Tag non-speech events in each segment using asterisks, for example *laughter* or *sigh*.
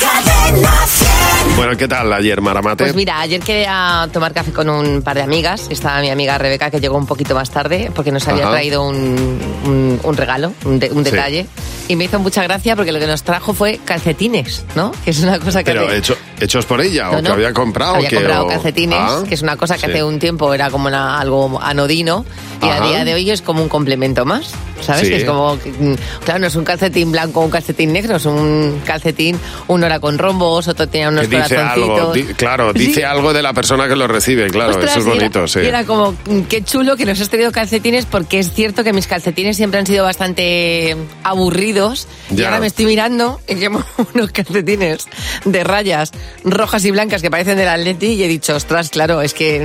Cadena 100. Bueno, ¿qué tal ayer, Maramate? Pues mira, ayer quería tomar café con un par de amigas. Estaba mi amiga Rebeca, que llegó un poquito más tarde, porque nos había Ajá. traído un, un- un regalo, un, de- un Sí. detalle. Y me hizo mucha gracia porque lo que nos trajo fue calcetines, ¿no? Que es una cosa que... Pero hace- hecho- hechos por ella, No, o que no. había comprado. Había que, comprado o- calcetines, Ah, que es una cosa que sí. hace un tiempo era como una- algo anodino y Ajá. a día de hoy es como un complemento más. ¿Sabes? Sí. Que es como, que, mm, claro, no es un calcetín blanco o un calcetín negro, es un calcetín, uno era con rombos, otro tenía unos Que dice corazoncitos. algo, di- claro, *laughs* dice Sí. algo de la persona que lo recibe, claro, Ostras, eso es y era- bonito, sí. y era como, mm, qué chulo que nos has traído calcetines, porque es cierto que mis calcetines siempre han sido bastante aburridos. Y ahora me estoy mirando y llevo *laughs* unos calcetines de rayas rojas y blancas que parecen del Atleti y he dicho, ostras, claro, es que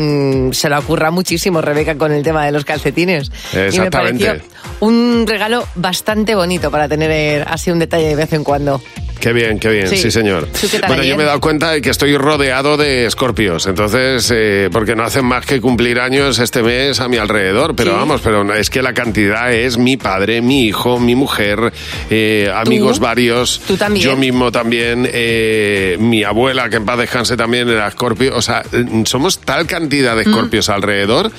mm, se lo ocurra muchísimo Rebeca con el tema de los calcetines. Y me Exactamente. pareció un regalo bastante bonito para tener eh, así un detalle de vez en cuando. Qué bien, qué bien, sí, Sí. señor. ¿Tú qué tal bueno, yo me he dado cuenta de que estoy rodeado de escorpios, entonces, eh, porque no hacen más que cumplir años este mes a mi alrededor, pero Sí. vamos, pero es que la cantidad es mi padre, mi hijo, mi mujer, eh, amigos varios, ¿Tú también? yo mismo también, eh, mi abuela, que en paz descanse también era escorpio, o sea, eh, somos tal cantidad de escorpios alrededor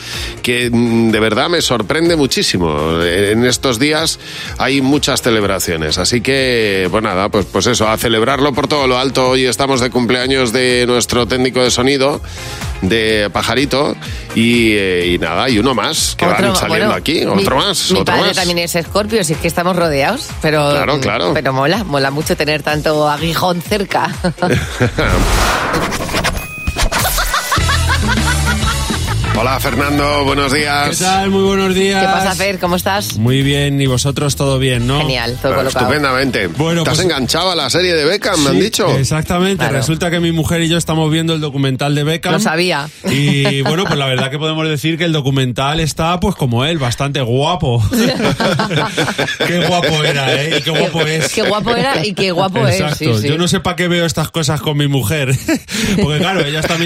que mm, de verdad me sorprende muchísimo. En estos días hay muchas celebraciones, así que, pues nada, pues, pues eso, a celebrarlo por todo lo alto. Hoy estamos de cumpleaños de nuestro técnico de sonido, de Pajarito, y, eh, y nada, y uno más que van saliendo bueno, aquí, mi- otro más, Mi otro padre más. también es escorpio, así que estamos rodeados, pero, Claro, claro. pero mola, mola mucho tener tanto aguijón cerca. *laughs* Hola Fernando, buenos días. ¿Qué tal? Muy buenos días. ¿Qué pasa, Fer? ¿Cómo estás? Muy bien, y vosotros todo bien, ¿no? Genial, todo colocado. Estupendamente. Bueno, ¿Te has pues- enganchado a la serie de Beckham, me han dicho? Exactamente. Claro. Resulta que mi mujer y yo estamos viendo el documental de Beckham. Lo sabía. Y bueno, pues la verdad que podemos decir que el documental está pues como él, bastante guapo. *laughs* qué guapo era, ¿eh? Y qué guapo es. Qué guapo era y qué guapo Exacto. es. Sí, sí. Yo no sé para qué veo estas cosas con mi mujer. *laughs* Porque claro, ella está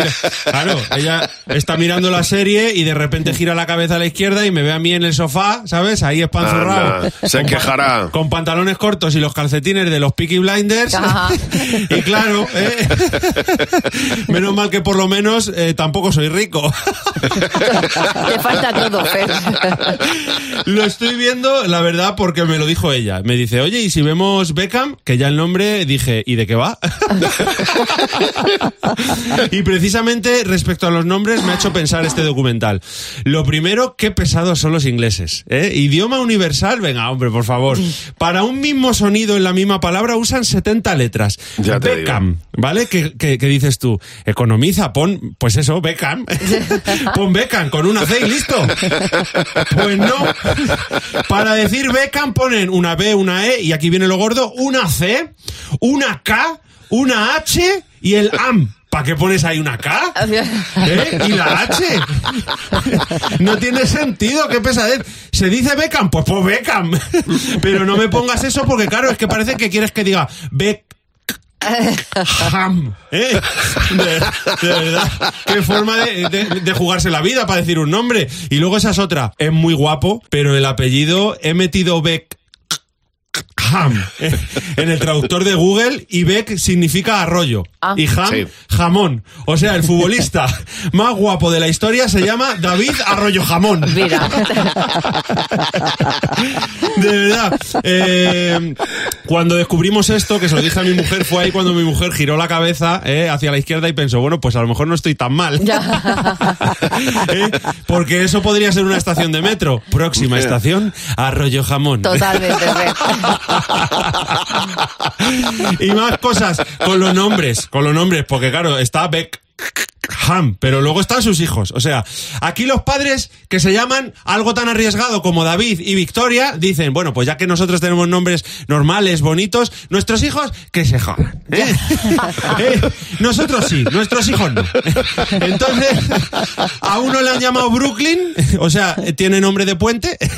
claro, ella está mirando la serie y de repente gira la cabeza a la izquierda y me ve a mí en el sofá, ¿sabes? Ahí espanzurrado. Se quejará. Con pantalones cortos y los calcetines de los Peaky Blinders. Ajá. *laughs* y claro, ¿eh? *laughs* menos mal que por lo menos eh, tampoco soy rico. *laughs* Te falta todo, Fer. Lo estoy viendo, la verdad, porque me lo dijo ella. Me dice, oye, ¿y si vemos Beckham? Que ya el nombre dije, ¿y de qué va? y precisamente respecto a los nombres me ha hecho pensar este documental. Lo primero, qué pesados son los ingleses. ¿eh? Idioma universal, venga, hombre, por favor. Para un mismo sonido en la misma palabra usan 70 letras. Ya te Beckham, ¿vale? ¿Qué, qué- qué dices tú? Economiza, pon, pues eso, Beckham. *laughs* pon Beckham con una C y listo. Pues no. Para decir Beckham ponen una B, una E, y aquí viene lo gordo, una C, una K, una H y el AM. ¿Para qué pones ahí una K? ¿Eh? ¿Y la H? No tiene sentido, qué pesadez. ¿Se dice Beckham? Pues pues Beckham. Pero no me pongas eso porque, claro, es que parece que quieres que diga Beck. Ham, ¿eh? de, de verdad, qué forma de, de- de jugarse la vida para decir un nombre. Y luego esa es otra, es muy guapo, pero el apellido he metido Beck Ham en el traductor de Google y Beck significa arroyo Ah. y Ham Sí. jamón. O sea, el futbolista más guapo de la historia se llama David Arroyo Jamón. Mira. De verdad. Eh, cuando descubrimos esto, que se lo dije a mi mujer, fue ahí cuando mi mujer giró la cabeza eh, hacia la izquierda y pensó, bueno, pues a lo mejor no estoy tan mal. *laughs* ¿Eh? Porque eso podría ser una estación de metro. Próxima estación, Arroyo Jamón. Totalmente. *laughs* *laughs* y más cosas con los nombres, con los nombres, porque claro, está Beck. Ham, pero luego están sus hijos. O sea, aquí los padres que se llaman algo tan arriesgado como David y Victoria dicen, bueno, pues ya que nosotros tenemos nombres normales, bonitos, nuestros hijos que se jodan. ¿eh? *laughs* ¿Eh? Nosotros sí, nuestros hijos no. *laughs* Entonces, a uno le han llamado Brooklyn, o sea, tiene nombre de puente. *laughs*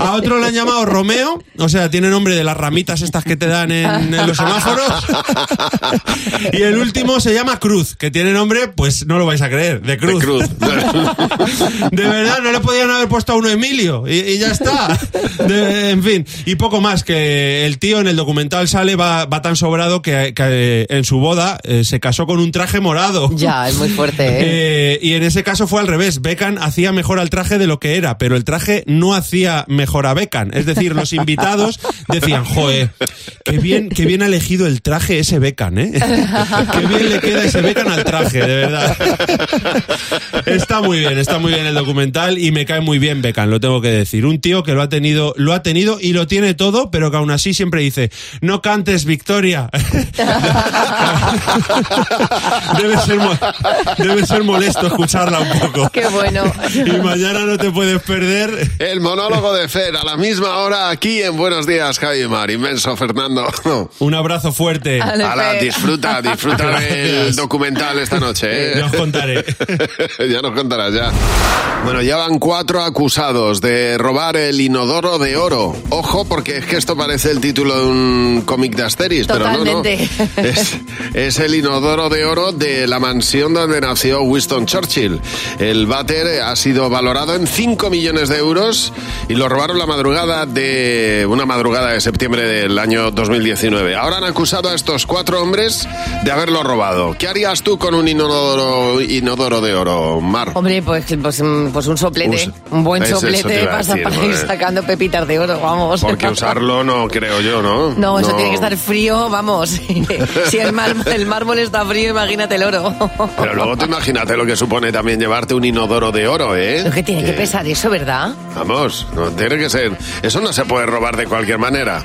A otro le han llamado Romeo, o sea, tiene nombre de las ramitas estas que te dan en, en los semáforos. Y el último se llama Cruz, que tiene nombre nombre, pues no lo vais a creer, de De Cruz. cruz. *laughs* De verdad, no le podían haber puesto a uno Emilio y, y ya está. De- en fin, y poco más, que el tío en el documental sale, va, va tan sobrado que, que en su boda eh, se casó con un traje morado. Ya, es muy fuerte, ¿eh? Eh, y en ese caso fue al revés. Beckham hacía mejor al traje de lo que era, pero el traje no hacía mejor a Beckham. Es decir, los invitados decían, joe, qué bien, qué bien ha elegido el traje ese Beckham, ¿eh? *laughs* Qué bien le queda ese Beckham al traje, de verdad. *laughs* Está muy bien, está muy bien el documental y me cae muy bien Beckham, lo tengo que decir. Un tío que lo ha tenido, lo ha tenido y lo tiene todo, pero que aún así siempre dice, no cantes Victoria. *laughs* debe, ser, debe ser molesto escucharla un poco. Qué bueno. Y mañana no te puedes perder. El monólogo de Fer a la misma hora aquí en Buenos Días, Javi Mar. Inmenso, Fernando. Un abrazo fuerte. Ale. Ala, disfruta, disfruta *laughs* del documental esta noche. ¿Eh? Ya os contaré. *laughs* ya nos contarás, ya. Bueno, ya van cuatro acusados de robar el inodoro de oro. Ojo, porque es que esto parece el título de un cómic de Asteris, Totalmente. pero no, no. *laughs* Es, es el inodoro de oro de la mansión donde nació Winston Churchill. El váter ha sido valorado en 5 millones de euros y lo robaron la madrugada de una madrugada de septiembre del año 2019. Ahora han acusado a estos cuatro hombres de haberlo robado. ¿Qué harías tú con un inodoro, inodoro de oro, Mar? Hombre, pues, pues, pues un soplete, Us- un buen te soplete pasa decir, para ir joder. sacando pepitas de oro, vamos. Porque *laughs* usarlo no creo yo, ¿no? No, eso tiene que estar frío, vamos. *laughs* si el, mar- *laughs* el mármol está frío, imagínate el oro. Pero luego tú imagínate lo que supone también llevarte un inodoro de oro, ¿eh? Lo que tiene que pesar eso, ¿verdad? Vamos, no tiene que ser. Eso no se puede robar de cualquier manera.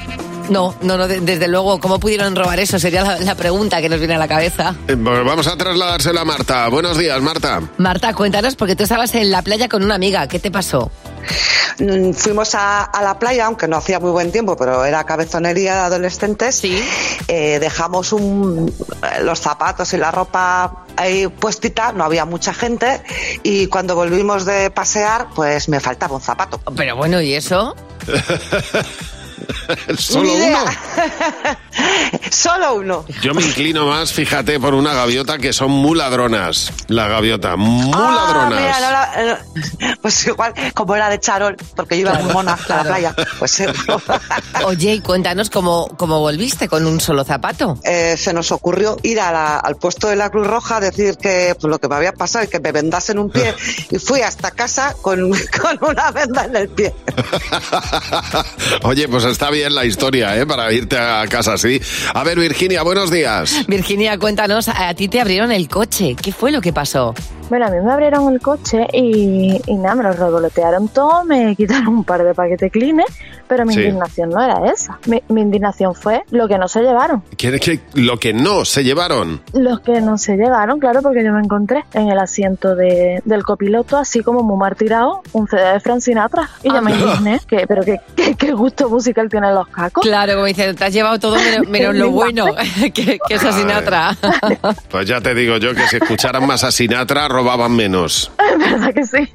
No, no, no, de- desde luego, ¿cómo pudieron robar eso? Sería la, la pregunta que nos viene a la cabeza. Eh, pues vamos a trasladárselo a Marta. Buenos días, Marta. Marta, cuéntanos, porque tú estabas en la playa con una amiga, ¿qué te pasó? Mm, Fuimos a, a la playa, aunque no hacía muy buen tiempo, pero era cabezonería de adolescentes. Sí. Eh, dejamos un- los zapatos y la ropa ahí puestita, no había mucha gente. Y cuando volvimos de pasear, pues me faltaba un zapato. Pero bueno, ¿y eso? *laughs* *laughs* Solo uno. *laughs* Solo uno. Yo me inclino más, fíjate, por una gaviota que son muy ladronas. La gaviota, muy Ah, ladronas. mira, no la- eh, pues igual, como era de charol, porque yo iba muy mona a la playa, pues *laughs* Oye, y cuéntanos cómo, cómo volviste con un solo zapato. eh, se nos ocurrió ir a la- al puesto de la Cruz Roja a decir que pues, lo que me había pasado y que me vendasen un pie. Y fui hasta casa con, con una venda en el pie. Oye, pues está bien la historia, ¿eh? Para irte a casa así. A ver, Virginia, buenos días. Virginia, cuéntanos, a ti te abrieron el coche. ¿Qué fue lo que pasó? Bueno, a mí me abrieron el coche y, y nada, me lo revolotearon todo, me quitaron un par de paquetes clean, pero mi Sí. indignación no era esa. Mi, mi indignación fue lo que no se llevaron. ¿Qué, qué- lo que no se llevaron? Los que no se llevaron, claro, porque yo me encontré en el asiento de- del copiloto, así como muy martirado, un CD de Frank Sinatra. Y yo me Anda. indigné. *laughs* que pero qué, qué, qué gusto musical tienen los cacos. Claro, como dice, te has llevado todo menos, *laughs* menos lo bueno, *laughs* que, que es a Sinatra. Pues ya te digo yo que si escucharan más a Sinatra, robaban menos. ¿Verdad que sí?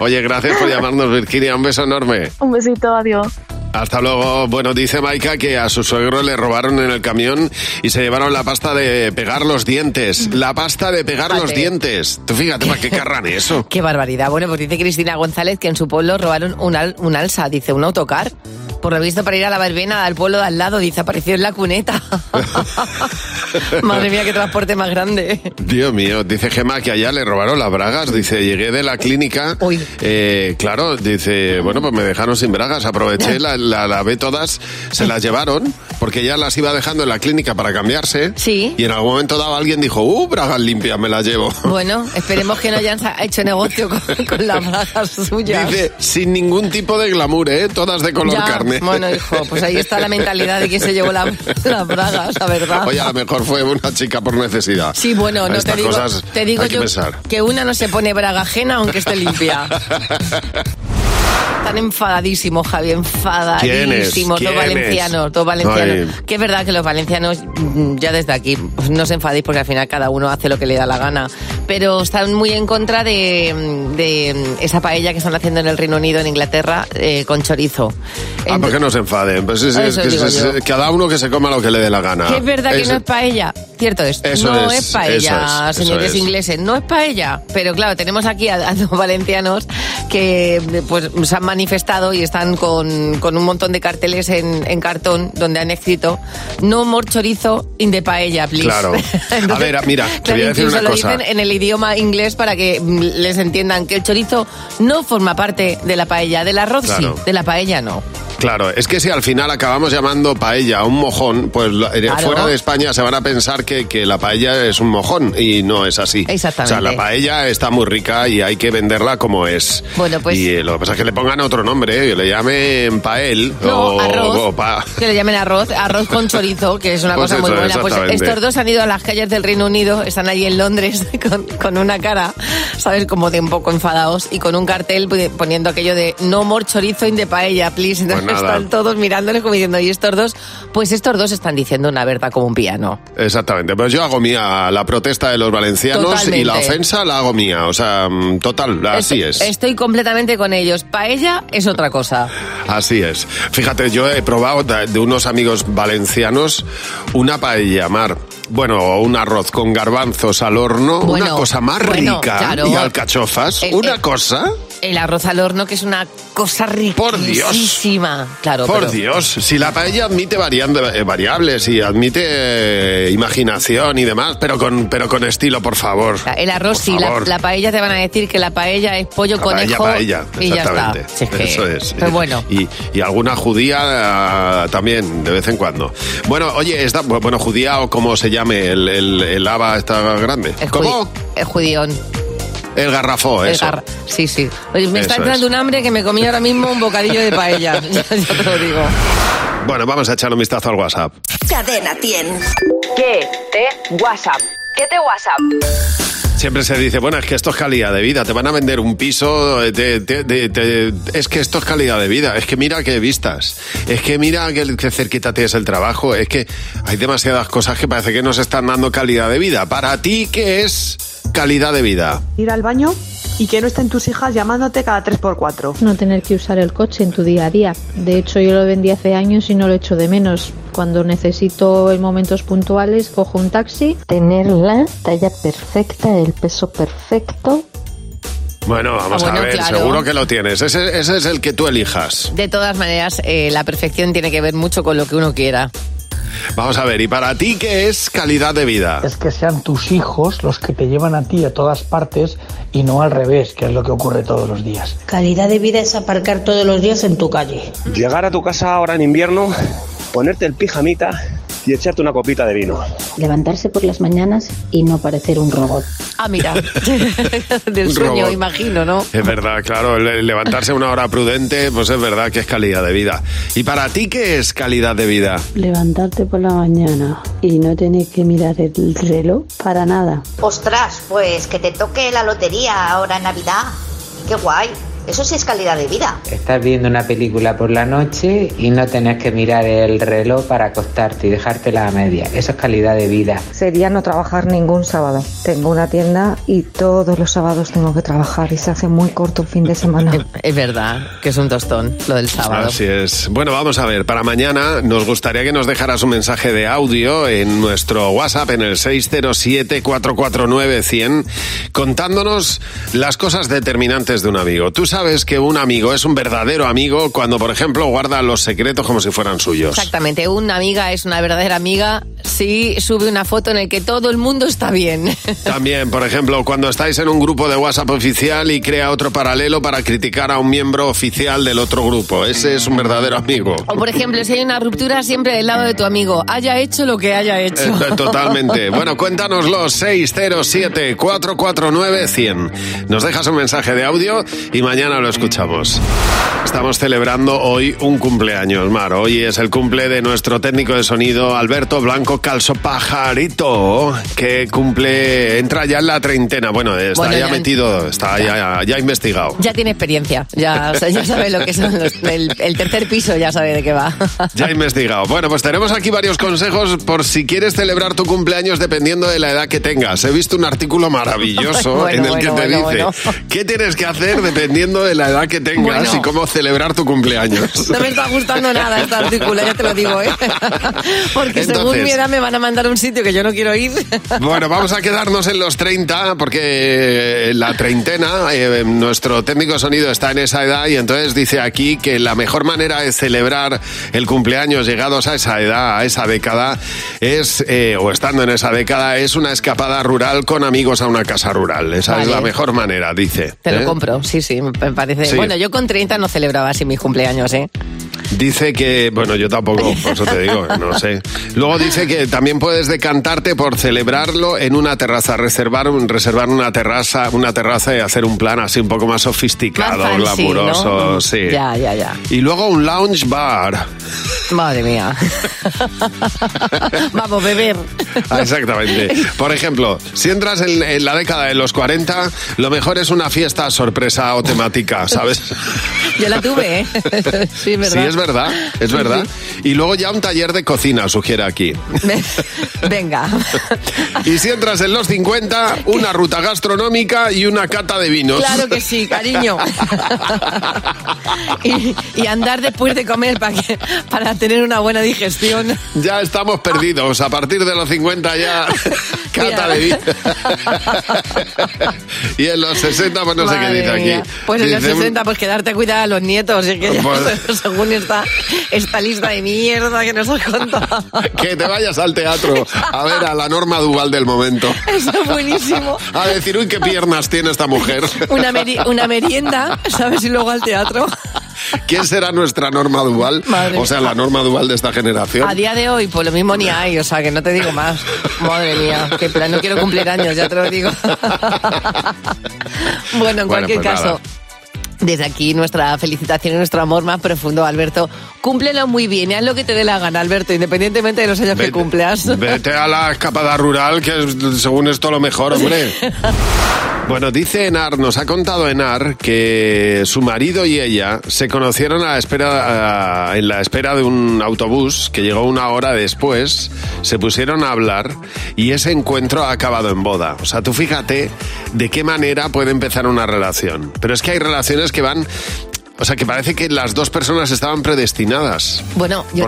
Oye, gracias por llamarnos, Virginia. Un beso enorme. un besito, adiós. Hasta luego. Bueno, dice Maika que a su suegro le robaron en el camión y se llevaron la pasta de pegar los dientes. La pasta de pegar los dientes. Tú fíjate para qué querrán eso. *laughs* Qué barbaridad. Bueno, pues dice Cristina González que en su pueblo robaron un, al- un alsa, dice, un autocar. Por lo visto, para ir a la verbena al pueblo de al lado, dice, apareció en la cuneta. *laughs* Madre mía, qué transporte más grande. Dios mío, dice Gemma que allá le robaron las bragas. Dice, llegué de la clínica. Uy. eh, claro, dice, bueno, pues me dejaron sin bragas. Aproveché, la, la lavé todas, se las llevaron, porque ya las iba dejando en la clínica para cambiarse. Sí. Y en algún momento dado alguien dijo, uh, bragas limpias, me las llevo. Bueno, esperemos que no hayan hecho negocio con, con las bragas suyas. Dice, sin ningún tipo de glamour, ¿eh? Todas de color Ya, carne. Bueno, hijo, pues ahí está la mentalidad de que se llevó la- las bragas, la verdad. Oye, a lo mejor fue una chica por necesidad. Sí, bueno, no te digo, te digo que yo pensar. que una no se pone braga ajena aunque esté limpia. *laughs* están enfadadísimos, Javi, enfadadísimos. Los valencianos, los valencianos. Ay. Que es verdad que los valencianos, mm, ya desde aquí, pues no os enfadéis porque al final cada uno hace lo que le da la gana. Pero están muy en contra de, de esa paella que están haciendo en el Reino Unido, en Inglaterra, eh, con chorizo. Ah, ¿por qué no se enfaden? Pues es, es es- cada uno que se coma lo que le dé la gana. Que es verdad que no es paella. Cierto es. Eso no es, paella, señores es. ingleses. No es paella. Pero claro, tenemos aquí a, a dos valencianos que pues se han manifestado y están con, con un montón de carteles en, en cartón donde han escrito No more chorizo in the paella, please. Claro. *laughs* A ver, mira, te voy a decir una lo cosa. dicen en el idioma inglés para que mm, les entiendan que el chorizo no forma parte de la paella. Del arroz Claro. sí, de la paella no. Claro, es que si al final acabamos llamando paella a un mojón, pues eh, Claro. fuera de España se van a pensar que, que la paella es un mojón y no es así. Exactamente. O sea, la paella está muy rica y hay que venderla como es. Bueno, pues- Y eh, lo que pasa es que le pongan otro nombre, ¿eh? que le llamen pael No, o, arroz. o pa- Que le llamen arroz, arroz con chorizo, que es una Pues cosa muy buena. Pues estos dos han ido a las calles del Reino Unido, están allí en Londres *laughs* con, con una cara, ¿sabes? Como de un poco enfadados y con un cartel poniendo aquello de no more chorizo in the paella, please. Entonces Pues nada. están todos mirándoles como diciendo, ¿y estos dos? Pues estos dos están diciendo una verdad como un piano. Exactamente, pues yo hago mía la protesta de los valencianos Totalmente. y la ofensa la hago mía. O sea, mm, total, así Estoy- es. Estoy completamente con ellos. Paella es otra cosa. Así es. Fíjate, yo he probado de unos amigos valencianos una paella mar. Bueno, un arroz con garbanzos al horno, Bueno, una cosa más bueno, rica claro. y alcachofas, El- una el- cosa. El arroz al horno, que es una cosa Por Dios. riquísima. Claro, Por pero- Dios, si la paella admite variando- eh, variables y admite eh, imaginación y demás, pero con, pero con estilo, por favor. El arroz sí, la, la paella te van a decir que la paella es pollo, La paella, conejo paella, y ya está. exactamente. Si es que- Eso es. Pero bueno, *laughs* Y, y alguna judía ah, también, de vez en cuando. Bueno, oye, esta, bueno, judía o como se llame, el, el, el haba está grande. ¿Cómo? judi- es judión. El garrafó, el eso. gar- Sí, sí. Oye, me está Eso entrando es. un hambre que me comí ahora mismo un bocadillo de paella. *laughs* *laughs* ya, ya te lo digo. Bueno, vamos a echar un vistazo al WhatsApp. Cadena 100. ¿Qué te WhatsApp? ¿Qué te WhatsApp? Siempre se dice, bueno, es que esto es calidad de vida, te van a vender un piso, eh, te- es que esto es calidad de vida, es que mira qué vistas, es que mira que, que cerquita tienes el trabajo, es que hay demasiadas cosas que parece que nos están dando calidad de vida. Para ti, ¿qué es calidad de vida? ir al baño y que no estén tus hijas llamándote cada 3x4. no tener que usar el coche en tu día a día. De hecho, yo lo vendí hace años y no lo echo de menos. Cuando necesito en momentos puntuales, cojo un taxi. Tener la talla perfecta, el peso perfecto. Bueno, vamos Ah, bueno, a ver, claro. seguro que lo tienes, ese, ese es el que tú elijas. De todas maneras, eh, la perfección tiene que ver mucho con lo que uno quiera. Vamos a ver, ¿y para ti qué es calidad de vida? es que sean tus hijos los que te llevan a ti a todas partes y no al revés, que es lo que ocurre todos los días. Calidad de vida es aparcar todos los días en tu calle. Llegar a tu casa ahora en invierno, ponerte el pijamita y echarte una copita de vino. Levantarse por las mañanas y no parecer un robot. Ah, mira. *laughs* *laughs* Del Un sueño, robot. imagino, ¿no? Es verdad, claro, le- levantarse a una hora prudente, pues es verdad que es calidad de vida. ¿Y para ti qué es calidad de vida? Levantarte por la mañana y no tener que mirar el reloj para nada. Ostras, pues que te toque la lotería ahora en Navidad. Qué guay. Eso sí es calidad de vida. Estar viendo una película por la noche y no tener que mirar el reloj para acostarte y dejártela a media. Eso es calidad de vida. Sería no trabajar ningún sábado. Tengo una tienda y todos los sábados tengo que trabajar y se hace muy corto el fin de semana. *laughs* Es verdad que es un tostón lo del sábado. Así es. Bueno, vamos a ver, para mañana nos gustaría que nos dejaras un mensaje de audio en nuestro WhatsApp en el 607-449-100 contándonos las cosas determinantes de un amigo. Tú sabes que un amigo es un verdadero amigo cuando, por ejemplo, guarda los secretos como si fueran suyos. Exactamente, una amiga es una verdadera amiga si sube una foto en la que todo el mundo está bien. *laughs* También, por ejemplo, cuando estáis en un grupo de WhatsApp oficial y crea otro paralelo para criticar a un miembro oficial del otro grupo. Ese es un verdadero amigo. O por ejemplo, si hay una ruptura, siempre del lado de tu amigo, haya hecho lo que haya hecho. Eh, *laughs* Totalmente. Bueno, cuéntanoslo 607-449-100. Nos dejas un mensaje de audio y mañana mañana lo escuchamos. Estamos celebrando hoy un cumpleaños, Mar. Hoy es el cumple de nuestro técnico de sonido, Alberto Blanco Calzo Pajarito, que cumple, entra ya en la treintena. Bueno, está Bueno, ya, ya- metido, está ya, ya investigado. Ya tiene experiencia, ya, o sea, ya sabe lo que los- el, el tercer piso, ya sabe de qué va. *laughs* Ya investigado. Bueno, pues tenemos aquí varios consejos por si quieres celebrar tu cumpleaños dependiendo de la edad que tengas. He visto un artículo maravilloso *laughs* Bueno, en el que bueno, te bueno, dice qué tienes que hacer dependiendo de la edad que tengas Bueno. y cómo celebrar tu cumpleaños. *laughs* No me está gustando nada este artículo, ya te lo digo, ¿eh? *laughs* Porque según Entonces- mi edad me van a mandar a un sitio que yo no quiero ir. *laughs* Bueno, vamos a quedarnos en los 30 porque la treintena, eh, nuestro técnico sonido está en esa edad y entonces dice aquí que la mejor manera de celebrar el cumpleaños llegados a esa edad, a esa década, es, eh, o estando en esa década, es una escapada rural con amigos a una casa rural. Esa es Vale. la mejor manera, dice. Te ¿eh? lo compro, sí, sí, me parece. Sí. Bueno, yo con 30 no celebraba así mis cumpleaños, ¿eh? Dice que, bueno, yo tampoco, por eso te digo, no sé. Luego dice que también puedes decantarte por celebrarlo en una terraza, reservar, un- reservar una terraza, una terraza y hacer un plan así un poco más sofisticado, Más fancy, glamuroso, ¿no? sí. Ya, ya, ya. Y luego un lounge bar. Madre mía. *laughs* Vamos, beber. Ah, Exactamente. Por ejemplo, si entras en, en la década de los 40, lo mejor es una fiesta sorpresa o temática, *laughs* ¿sabes? Yo la tuve, ¿eh? *laughs* Sí, ¿verdad? Sí, es verdad, es verdad. Y luego ya un taller de cocina, sugiere aquí. *laughs* Venga. Y si entras en los 50, una ruta gastronómica y una cata de vinos. Claro que sí, cariño. Y, y andar después de comer para, que, para tener una buena digestión. Ya estamos perdidos. A partir de los 50 ya cata Mira. de vinos. y en los 60, pues no sé qué Madre dice aquí. Pues en los Dice, 60, pues quedarte a cuidar a los nietos. y que ya, Pues- *laughs* según esta, esta lista de mierda que nos has contado. *laughs* Que te vayas al teatro a ver a la Norma Duval del momento. Eso es buenísimo. *laughs* A decir, uy, qué piernas tiene esta mujer. Una, meri- una merienda, ¿sabes? Y luego al teatro. ¿Quién será nuestra Norma Duval? Madre O sea, la Norma Duval de esta generación. A día de hoy, pues lo mismo ni hay, o sea, que no te digo más. Madre mía, que plan, no quiero cumplir años, ya te lo digo. bueno, en Bueno, cualquier pues caso. nada. Desde aquí nuestra felicitación y nuestro amor más profundo, Alberto. Cúmplelo muy bien y haz lo que te dé la gana, Alberto, independientemente de los años que cumplas. *laughs* Vete a la escapada rural, que es, según esto lo mejor, hombre. *laughs* Bueno, dice Enar, nos ha contado Enar que su marido y ella se conocieron a la espera, a- en la espera de un autobús que llegó una hora después, se pusieron a hablar y ese encuentro ha acabado en boda. O sea, tú fíjate de qué manera puede empezar una relación. Pero es que hay relaciones que van... O sea, que parece que las dos personas estaban predestinadas. Bueno, yo-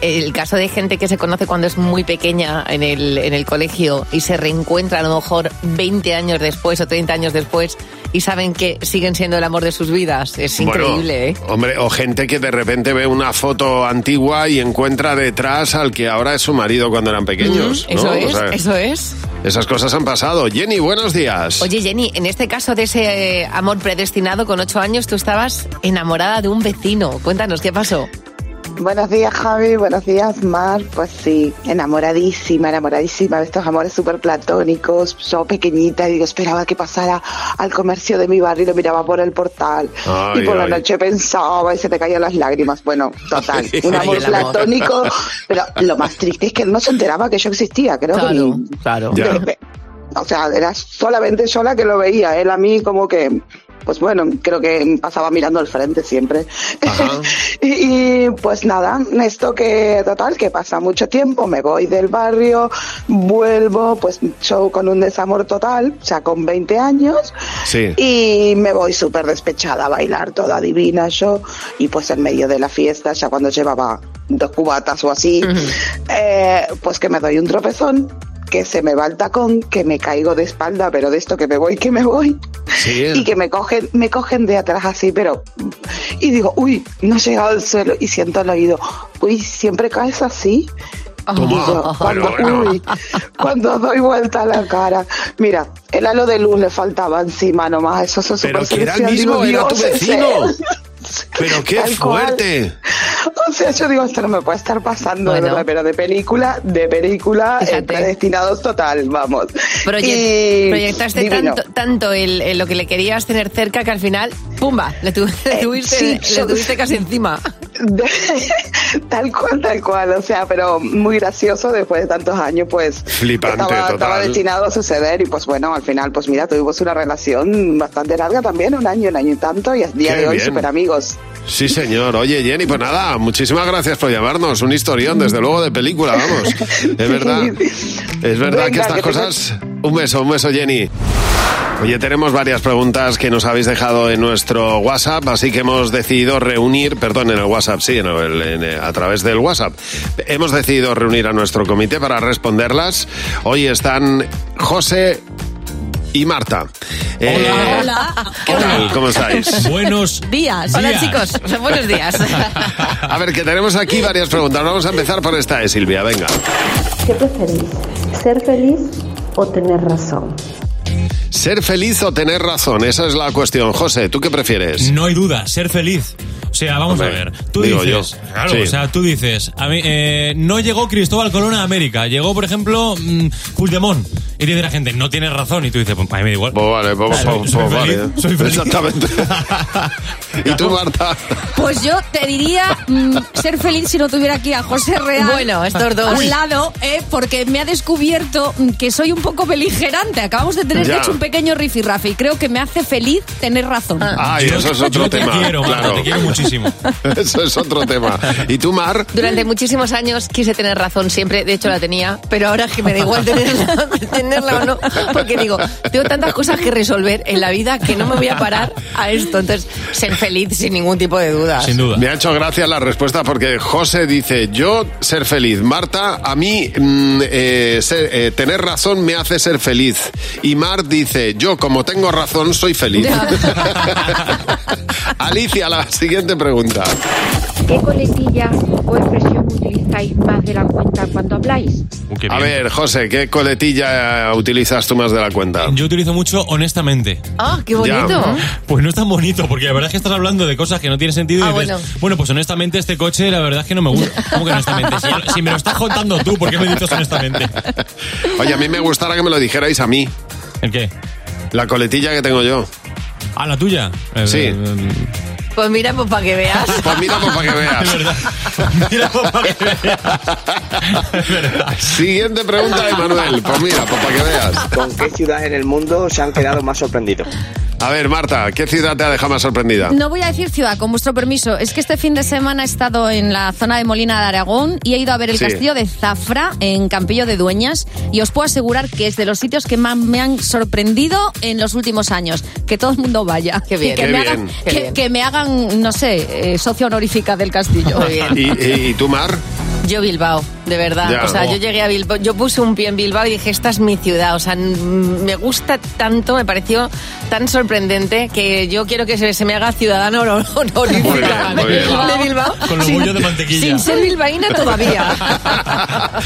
el caso de gente que se conoce cuando es muy pequeña en el, en el colegio y se reencuentra a lo mejor 20 años después o 30 años después y saben que siguen siendo el amor de sus vidas. Es Bueno, increíble, ¿eh? Hombre, o gente que de repente ve una foto antigua y encuentra detrás al que ahora es su marido cuando eran pequeños. Mm, ¿no? Eso O es, sea, eso es. Esas cosas han pasado. Jenny, buenos días. Oye, Jenny, en este caso de ese eh, amor predestinado con ocho años, tú estabas enamorada de un vecino. Cuéntanos, ¿qué pasó? Buenos días, Javi. Buenos días, Mar. Pues sí, enamoradísima, enamoradísima de estos amores súper platónicos. Yo pequeñita, digo, esperaba que pasara al comercio de mi barrio y lo miraba por el portal. Ay, y por la noche pensaba y se te caían las lágrimas. Bueno, total, un amor platónico. Pero lo más triste es que él no se enteraba que yo existía. Creo que Claro, ni- claro. O sea, era solamente yo la que lo veía. Él a mí como que, pues bueno, creo que pasaba mirando al frente siempre. *laughs* y, y, pues nada, esto que total, que pasa mucho tiempo, me voy del barrio, vuelvo, pues yo con un desamor total, o sea, con 20 años, Sí. y me voy súper despechada a bailar, toda divina yo, y pues en medio de la fiesta, ya cuando llevaba dos cubatas o así, eh, pues que me doy un tropezón, que se me va el tacón, que me caigo de espalda, pero de esto que me voy, que me voy, Sí. *laughs* y que me cogen, me cogen de atrás así, pero y digo, uy, no he llegado al suelo y siento el oído, uy, siempre caes así. Toma, Y yo, *laughs* cuando, bueno. uy, cuando doy vuelta a la cara, mira, el halo de luz le faltaba encima nomás, eso es Pero que era el mismo, digo, era tu vecino. *laughs* Pero qué Tal cual. fuerte. O sea, yo digo, esto no me puede estar pasando, de verdad, pero de película, de película, eh, predestinados total, vamos. Proye- Y proyectaste divino. tanto, tanto el, el lo que le querías tener cerca que al final, ¡pumba! Le, tu- le Eh, tuviste, sí, le tuviste casi encima. *laughs* tal cual, tal cual, o sea, pero muy gracioso después de tantos años, pues Flipante, estaba, total. estaba destinado a suceder y pues bueno, al final, pues mira, tuvimos una relación bastante larga también, un año, un año y tanto, y a día Qué de hoy súper amigos. Sí, señor. Oye, Jenny, pues nada, muchísimas gracias por llamarnos. Un historión, desde luego, de película, vamos. *laughs* Es verdad. Es verdad que estas que cosas... Un beso, un beso, Jenny. Oye, tenemos varias preguntas que nos habéis dejado en nuestro WhatsApp, así que hemos decidido reunir, perdón, en el WhatsApp, sí, en el- en el- a través del WhatsApp. Hemos decidido reunir a nuestro comité para responderlas. Hoy están José y Marta. Eh, Hola. ¿Qué tal? ¿Cómo estáis? Buenos días. Hola, chicos. *laughs* Buenos días. A ver, que tenemos aquí varias preguntas. Vamos a empezar por esta de Silvia, venga. ¿Qué preferís? ¿Ser feliz o tener razón? ¿Ser feliz o tener razón? Esa es la cuestión. José, ¿tú qué prefieres? No hay duda, ser feliz. O sea, vamos Hombre, a ver. Tú digo dices, yo. claro, Sí. o sea, tú dices, a mí, eh, no llegó Cristóbal Colón a América, llegó, por ejemplo, mm, Puigdemont. Y dice la gente, no tienes razón. Y tú dices, pues a mí me da igual. Pues vale, pues, Soy- pues- soy pues feliz, vale. soy feliz. Exactamente. *laughs* ¿Y tú, Marta? Pues yo te diría mm, ser feliz si no tuviera aquí a José Real. Bueno, estos dos. Al lado, eh, porque me ha descubierto mm, que soy un poco beligerante. Acabamos de tener, Ya. de hecho, un pequeño rifirrafe y creo que me hace feliz tener razón. Ay, Yo- eso es otro yo te tema. quiero, Marta, claro. te quiero muchísimo. *laughs* Eso es otro tema. ¿Y tú, Mar? Durante muchísimos años quise tener razón siempre, de hecho la tenía, pero ahora es que me da igual tenerla, *laughs* tenerla o no, porque digo, tengo tantas cosas que resolver en la vida que no me voy a parar a esto. Entonces, ser feliz sin ningún tipo de dudas. Me ha hecho gracia la respuesta porque José dice, yo ser feliz. Marta, a mí mm, eh, ser- eh, tener razón me hace ser feliz. Y Mar dice, yo como tengo razón soy feliz. *laughs* Alicia, la siguiente pregunta. ¿Qué coletilla o expresión utilizáis más de la cuenta cuando habláis? A ver, José, ¿qué coletilla utilizas tú más de la cuenta? Yo utilizo mucho honestamente. Ah, qué bonito. Pues no es tan bonito, porque la verdad es que estás hablando de cosas que no tienen sentido Ah, y dices, bueno. bueno. pues honestamente este coche la verdad es que no me gusta. ¿Cómo que honestamente? Si, me lo estás contando tú, ¿por qué me dices honestamente? Oye, a mí me gustaría que me lo dijerais a mí. ¿El qué? La coletilla que tengo yo. ¿A la tuya? Eh, Sí. eh, Pues mira, pues para que veas. *laughs* Pues mira, pues para que veas. Es verdad. Mira, pues, para que veas. Siguiente pregunta de Manuel. Pues mira, pues para que veas. ¿Con qué ciudad en el mundo se han quedado más sorprendidos? A ver, Marta, ¿qué ciudad te ha dejado más sorprendida? No voy a decir ciudad, con vuestro permiso. Es que este fin de semana he estado en la zona de Molina de Aragón y he ido a ver el Sí. castillo de Zafra en Campillo de Dueñas y os puedo asegurar que es de los sitios que más me han sorprendido en los últimos años. Que todo el mundo vaya. Qué bien. Y que, Qué me bien. hagan, Qué que, bien. que me hagan, no sé, eh, socio honorífica del castillo. Muy *laughs* bien. ¿Y, y, y tú, Mar? Yo Bilbao, de verdad. Ya. o sea, yo llegué a Bilbao, yo puse un pie en Bilbao y dije, esta es mi ciudad. O sea, me gusta tanto, me pareció tan sorprendente que yo quiero que se, se me haga ciudadano *laughs* honor- honorífica de, Bilbao. Con los sin- de mantequilla. Sin ser bilbaína todavía. *laughs*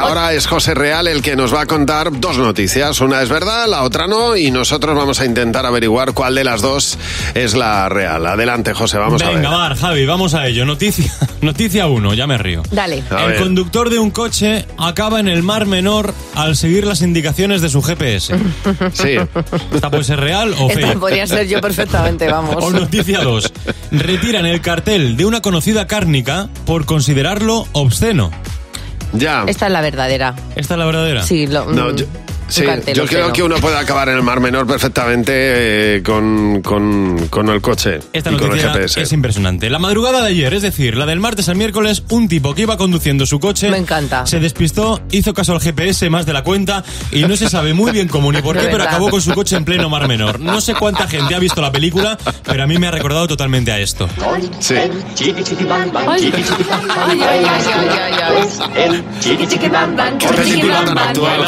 Ahora es José Real el que nos va a contar dos noticias. Una es verdad, la otra no, y nosotros vamos a intentar averiguar cuál de las dos es la real. Adelante, José, vamos Venga, a ver. va, Javi, vamos a ello. Noticia, *laughs* noticia uno, ya me río. Dale. A el ver. conductor de un coche acaba en el Mar Menor al seguir las indicaciones de su GPS. *laughs* Sí. ¿Esta puede ser real o Esta fake? podría ser yo perfectamente, vamos. *laughs* O noticia 2. Retiran el cartel de una conocida cárnica por considerarlo obsceno. Ya. Esta es la verdadera. ¿Esta es la verdadera? Sí, lo, No, yo, un sí, cartel yo creo que uno puede acabar en el Mar Menor perfectamente eh, con, con, con el coche Esta y con el GPS. es impresionante. La madrugada de ayer, es decir, la del martes al miércoles, un tipo que iba conduciendo su coche Me encanta. se despistó, hizo caso al GPS más de la cuenta y no se sabe muy bien cómo ni por *laughs* qué, pero acabó con su coche en pleno Mar Menor. No sé cuánta gente ha visto la película, pero a mí me ha recordado totalmente a esto. Sí.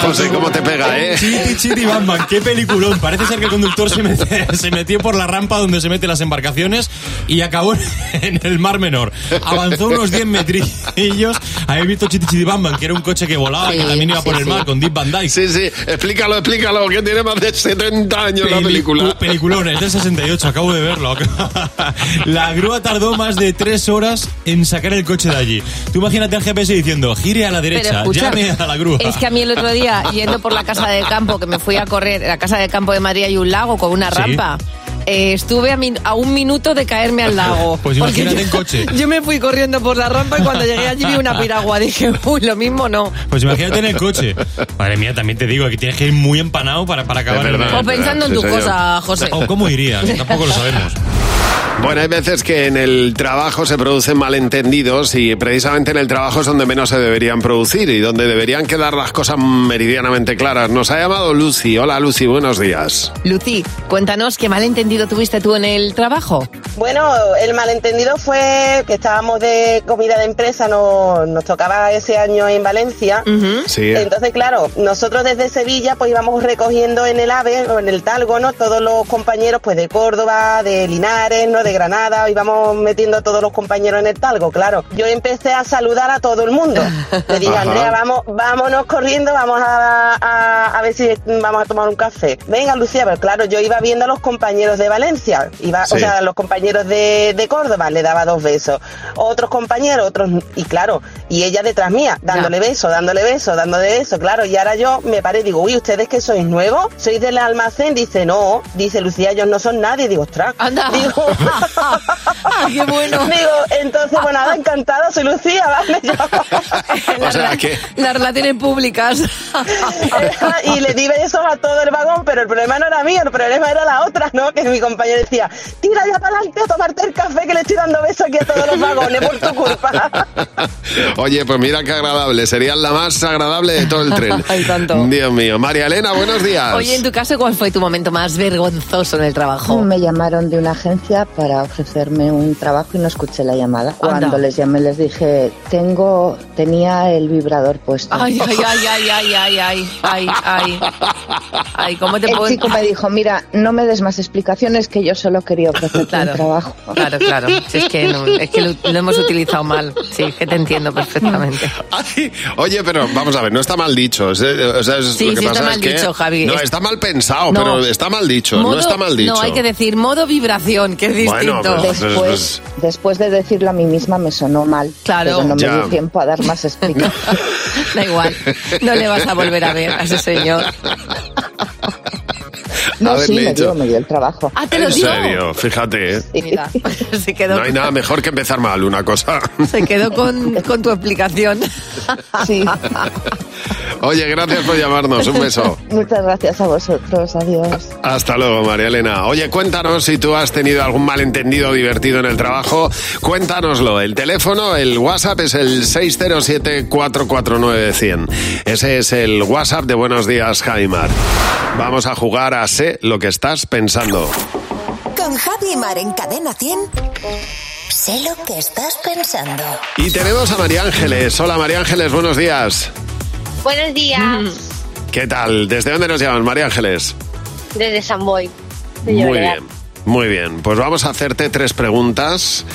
José, cómo te pega, esta, ¿eh? Chiti, chiti, bam, bam. Qué peliculón. Parece ser que el conductor se, mete- *laughs* se metió por la rampa donde se meten las embarcaciones y acabó en el Mar Menor. Avanzó unos 10 metrillos. Habéis visto Chiti, chiti, bam, bam, que era un coche que volaba, que también iba por el mar con Deep Van Dyke. Sí, sí, explícalo, explícalo, que tiene más de 70 años la película. Peliculón, es del 68, acabo de verlo. *laughs* La grúa tardó más de tres horas en sacar el coche de allí. Tú imagínate al GPS diciendo, gire a la derecha, escucha, llame a la grúa. Es que a mí el otro día, yendo por la casa de campo, que me fui a correr, en la casa de campo de Madrid hay un lago con una Sí. rampa. Eh, estuve a, min- a un minuto de caerme al lago. *laughs* Pues imagínate yo- en coche. Yo me fui corriendo por la rampa y cuando llegué allí vi una *laughs* piragua. Dije, uy, lo mismo no. Pues imagínate en el coche. Madre mía, también te digo que tienes que ir muy empanado para, para acabar verdad, el- O pensando en Sí, tu señor. cosa, José. O cómo irías, tampoco lo sabemos. Bueno, hay veces que en el trabajo se producen malentendidos y precisamente en el trabajo es donde menos se deberían producir y donde deberían quedar las cosas meridianamente claras. Nos ha llamado Lucy. Hola Lucy, buenos días. Lucy, cuéntanos qué malentendido tuviste tú en el trabajo. Bueno, el malentendido fue que estábamos de comida de empresa, no, nos tocaba ese año en Valencia. Sí. Entonces, claro, nosotros desde Sevilla pues íbamos recogiendo en el AVE o en el Talgo, ¿no? Todos los compañeros pues de Córdoba, de Linares, ¿no? De Granada, íbamos metiendo a todos los compañeros en el Talgo, claro. Yo empecé a saludar a todo el mundo. Le dije, *laughs* Ajá. Andrea, vamos, vámonos corriendo, vamos a, a, a ver si vamos a tomar un café. Venga, Lucía, pero claro, yo iba viendo a los compañeros de Valencia, iba, Sí. o sea, a los compañeros de, de Córdoba, le daba dos besos. Otros compañeros, otros, y claro, y ella detrás mía, dándole beso, dándole beso, dándole beso, claro, y ahora yo me paré y digo, uy, ¿ustedes que sois nuevos? ¿Sois del almacén? Dice, no, dice Lucía, ellos no son nadie, digo, ostras. Anda. Digo, *laughs* Ah, qué bueno. Digo, entonces, bueno, nada, encantada, soy Lucía, ¿vale? *laughs* O sea que... Las relaciones públicas. y le di besos a todo el vagón, pero el problema no era mío, el problema era la otra, ¿no? Que mi compañero decía, tira ya para adelante a tomarte el café que le estoy dando besos aquí a todos los vagones por tu culpa. *laughs* Oye, pues mira qué agradable. Serían la más agradable de todo el tren. *laughs* Ay, tanto. Dios mío. María Elena, buenos días. Oye, en tu caso, ¿cuál fue tu momento más vergonzoso en el trabajo? Me llamaron de una agencia para ofrecerme un trabajo y no escuché la llamada. Cuando Anda. les llamé les dije, tengo, tenía el vibrador puesto. Ay, ay, ay, ay, ay, ay, ay, ay, ay. Ay, ¿cómo te El puedo...? chico me dijo, mira, no me des más explicaciones que yo solo quería ofrecerte Claro. un trabajo. Claro, claro. Si es que, no- es que lo, lo hemos utilizado mal. Sí, que te entiendo perfectamente. Ay, oye, pero vamos a ver, no está mal dicho. es- o sea, es- Sí, lo que sí está pasa mal es que- dicho, Javi. No, Es- está mal pensado, No. pero está mal dicho. Modo- no está mal dicho. No, hay que decir modo vibración, que es Bueno, distinto. pues- pues- Después, después de decirlo a mí misma me sonó mal. Claro. Pero no me dio tiempo a dar más explicaciones. *laughs* Da igual, no le vas a volver a ver a ese señor. No, sí, me dio, me dio el trabajo. Ah, te lo en dio. serio, fíjate. ¿eh? Mira, *laughs* se quedó, No hay nada mejor que empezar mal una cosa. se quedó con, con tu explicación. Sí. *laughs* Oye, gracias por llamarnos. Un beso. Muchas gracias a vosotros. Adiós. Hasta luego, María Elena. Oye, cuéntanos si tú has tenido algún malentendido divertido en el trabajo. Cuéntanoslo. El teléfono, el WhatsApp es el 607-449-100. Ese es el WhatsApp de Buenos Días, Jaimar. Vamos a jugar a Sé lo que estás pensando. Con Javi Mar en Cadena 100. Sé lo que estás pensando. Y tenemos a María Ángeles. Hola, María Ángeles, buenos días. Buenos días, ¿Qué tal? ¿Desde dónde nos llaman, María Ángeles? desde San Boy. Muy bien. Muy bien, pues vamos a hacerte tres preguntas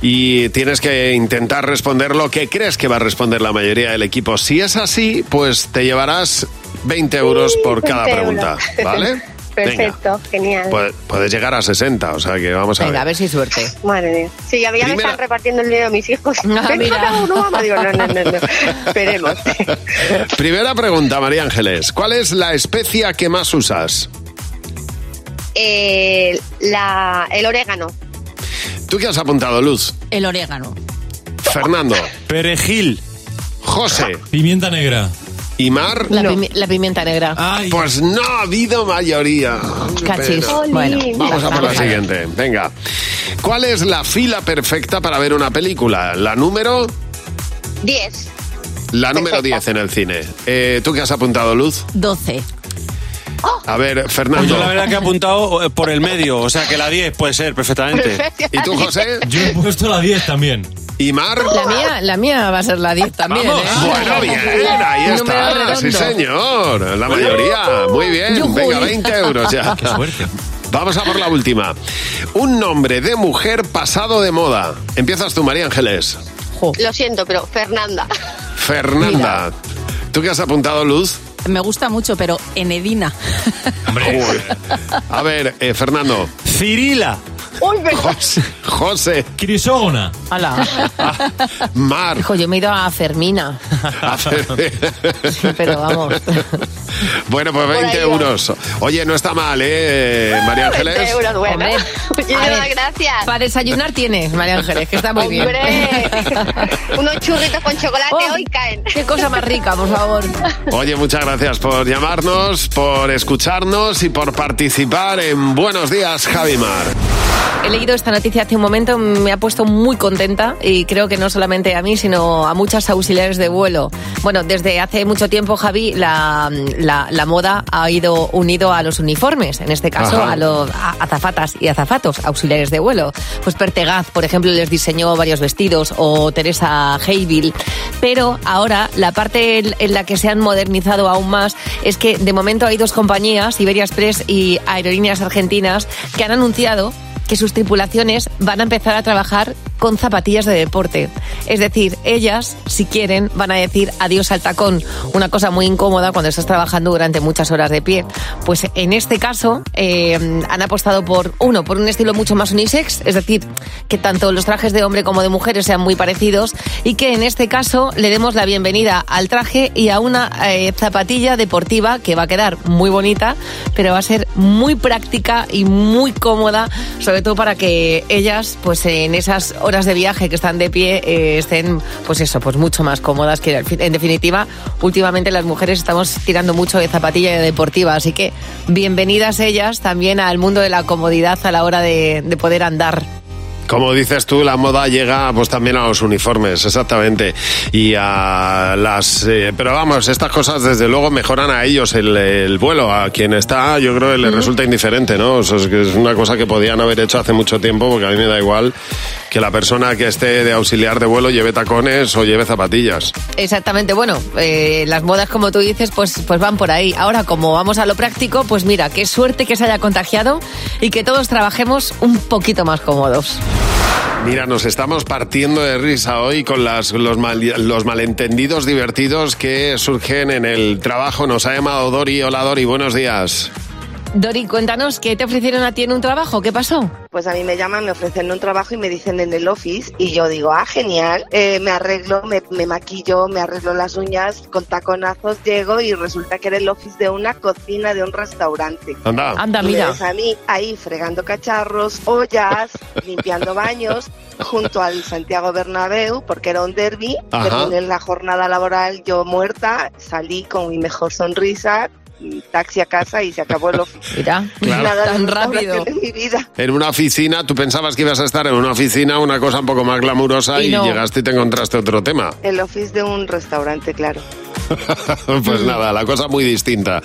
y tienes que intentar responder lo que crees que va a responder la mayoría del equipo. Si es así, pues te llevarás 20 euros por cada 20 pregunta. ¿vale? *laughs* Perfecto, genial. Venga, puedes llegar a 60, o sea que vamos a Venga, a ver. ver si hay suerte. Madre mía. Sí, me Primera- están repartiendo el dinero a mis hijos. Mira. cada uno, mamá. Digo, no, no, no, no. *laughs* Esperemos. Primera pregunta, María Ángeles. ¿Cuál es la especia que más usas? Eh, la, el orégano. ¿Tú qué has apuntado, Luz? El orégano. Fernando. Perejil. José. Pimienta negra. ¿Y Mar? La, pimi- la pimienta negra. Pues no ha habido mayoría. Cachis. Bueno, Vamos a por la siguiente. Venga. ¿Cuál es la fila perfecta para ver una película? La número, 10. la número Perfecta. 10 en el cine. Eh, ¿Tú qué has apuntado, Luz? 12. A ver, Pues Fernando. yo la verdad que he apuntado eh, por el medio, o sea que la 10 puede ser perfectamente. ¿Y tú, José? Yo he puesto la 10 también. ¿Y Mar? La mía, la mía va a ser la 10 también, ¿eh? Bueno, bien, ahí está. Sí, señor. La mayoría. Muy bien. Venga, 20 euros ya. *laughs* Qué suerte. Vamos a por la última. Un nombre de mujer pasado de moda. Empiezas tú, María Ángeles. Lo siento, pero Fernanda. Fernanda. ¿Tú qué has apuntado, Luz? Me gusta mucho, pero Enedina. *laughs* Uy. A ver, eh, Fernando. Cirila. José. José. Crisógona. Hala. Mar. Hijo, yo me he ido a Fermina. *laughs* Pero vamos. *laughs* Bueno, pues 20 euros. Oye, no está mal, ¿eh, *laughs* María Ángeles? 20 euros, bueno. Hombre, *laughs* Muchísimas gracias. Para desayunar tienes, María Ángeles, que está muy bien. Hombre, *laughs* unos churritos con chocolate Oh, hoy caen. Qué cosa más rica, por favor. Oye, muchas gracias por llamarnos, por escucharnos y por participar en Buenos Días, Javimar. He leído esta noticia hace un momento, me ha puesto muy contenta y creo que no solamente a mí, sino a muchas auxiliares de vuelo. Bueno, desde hace mucho tiempo, Javi, la, la- la moda ha ido unido a los uniformes, en este caso Ajá. a los a- azafatas y azafatos, auxiliares de vuelo. Pues Pertegaz, por ejemplo, les diseñó varios vestidos o Teresa Hayville. Pero ahora la parte en- en la que se han modernizado aún más es que de momento hay dos compañías, Iberia Express y Aerolíneas Argentinas, que han anunciado que sus tripulaciones van a empezar a trabajar con zapatillas de deporte. Es decir, ellas, si quieren, van a decir adiós al tacón, una cosa muy incómoda cuando estás trabajando durante muchas horas de pie. Pues en este caso eh, han apostado por, uno, por un estilo mucho más unisex, es decir, que tanto los trajes de hombre como de mujeres sean muy parecidos y que en este caso le demos la bienvenida al traje y a una eh, zapatilla deportiva que va a quedar muy bonita, pero va a ser muy práctica y muy cómoda, sobre todo para que ellas, pues en esas horas de viaje que están de pie, eh, estén, pues eso, pues mucho más cómodas. Que en definitiva, últimamente las mujeres estamos tirando mucho de zapatilla deportiva, así que bienvenidas ellas también al mundo de la comodidad a la hora de poder andar. Como dices tú, la moda llega pues también a los uniformes, exactamente. Y a las... eh, pero vamos, estas cosas desde luego mejoran a ellos el, el vuelo. A quien está, yo creo que le resulta indiferente, ¿no? O sea, es una cosa que podían haber hecho hace mucho tiempo, porque a mí me da igual que la persona que esté de auxiliar de vuelo lleve tacones o lleve zapatillas. Exactamente, bueno, eh, las modas como tú dices, pues, pues van por ahí. Ahora, como vamos a lo práctico, pues mira, qué suerte que se haya contagiado y que todos trabajemos un poquito más cómodos. Mira, nos estamos partiendo de risa hoy con las, los, mal- los malentendidos divertidos que surgen en el trabajo. Nos ha llamado Dori. Hola Dori, buenos días. Dori, cuéntanos, ¿qué te ofrecieron a ti en un trabajo? ¿Qué pasó? Pues a mí me llaman, me ofrecen un trabajo y me dicen en el office y yo digo, ah, genial, Eh, me arreglo, me, me maquillo, me arreglo las uñas, con taconazos llego y resulta que era el office de una cocina de un restaurante. Anda. Anda, Y me mira. ves a mí ahí fregando cacharros, ollas, *laughs* limpiando baños, junto al Santiago Bernabéu, porque era un derby. Terminé la jornada laboral yo muerta, salí con mi mejor sonrisa, taxi a casa y se acabó el. *laughs* Mira, Claro. Nada de tan rápido. en mi vida. En una oficina, tú pensabas que ibas a estar en una oficina, una cosa un poco más glamurosa, Y y, no. llegaste y te encontraste otro tema. *laughs* El office de un restaurante, claro. pues nada, la cosa muy distinta.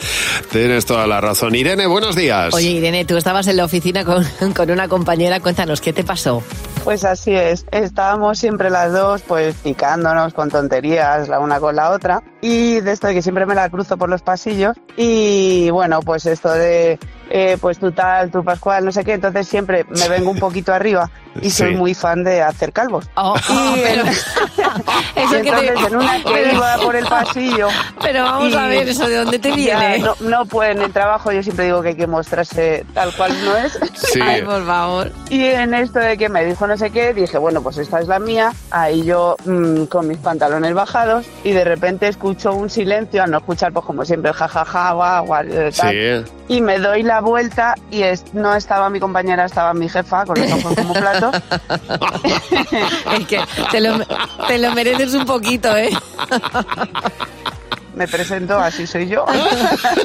Tienes toda la razón. Irene, buenos días. Oye, Irene, tú estabas en la oficina con, con una compañera, cuéntanos, ¿qué te pasó? Pues así es, estábamos siempre las dos pues picándonos con tonterías la una con la otra. Y de esto de que siempre me la cruzo por los pasillos. Y bueno pues esto de eh, pues tú tal, tú Pascual, no sé qué, entonces siempre me vengo un poquito arriba y soy Sí. muy fan de hacer calvos. y pero- en- *laughs* Eso y que te- entonces en una que pero- iba por el pasillo Pero vamos a ver, ¿eso de dónde te Ya, viene? no, no pues en el trabajo yo siempre digo que hay que mostrarse tal cual no es. Sí. Ay, por favor. Y en esto de que me dijo no sé qué, dije, bueno, pues esta es la mía. Ahí yo mm, con mis pantalones bajados y de repente escucho un silencio, a no escuchar pues como siempre jajaja, guau, guau, eh, tal. Sí. Y me doy la vuelta y es- no estaba mi compañera, estaba mi jefa con los ojos como platos. *laughs* Es que te lo, te lo mereces un poquito, ¿eh? Me presento, así soy yo.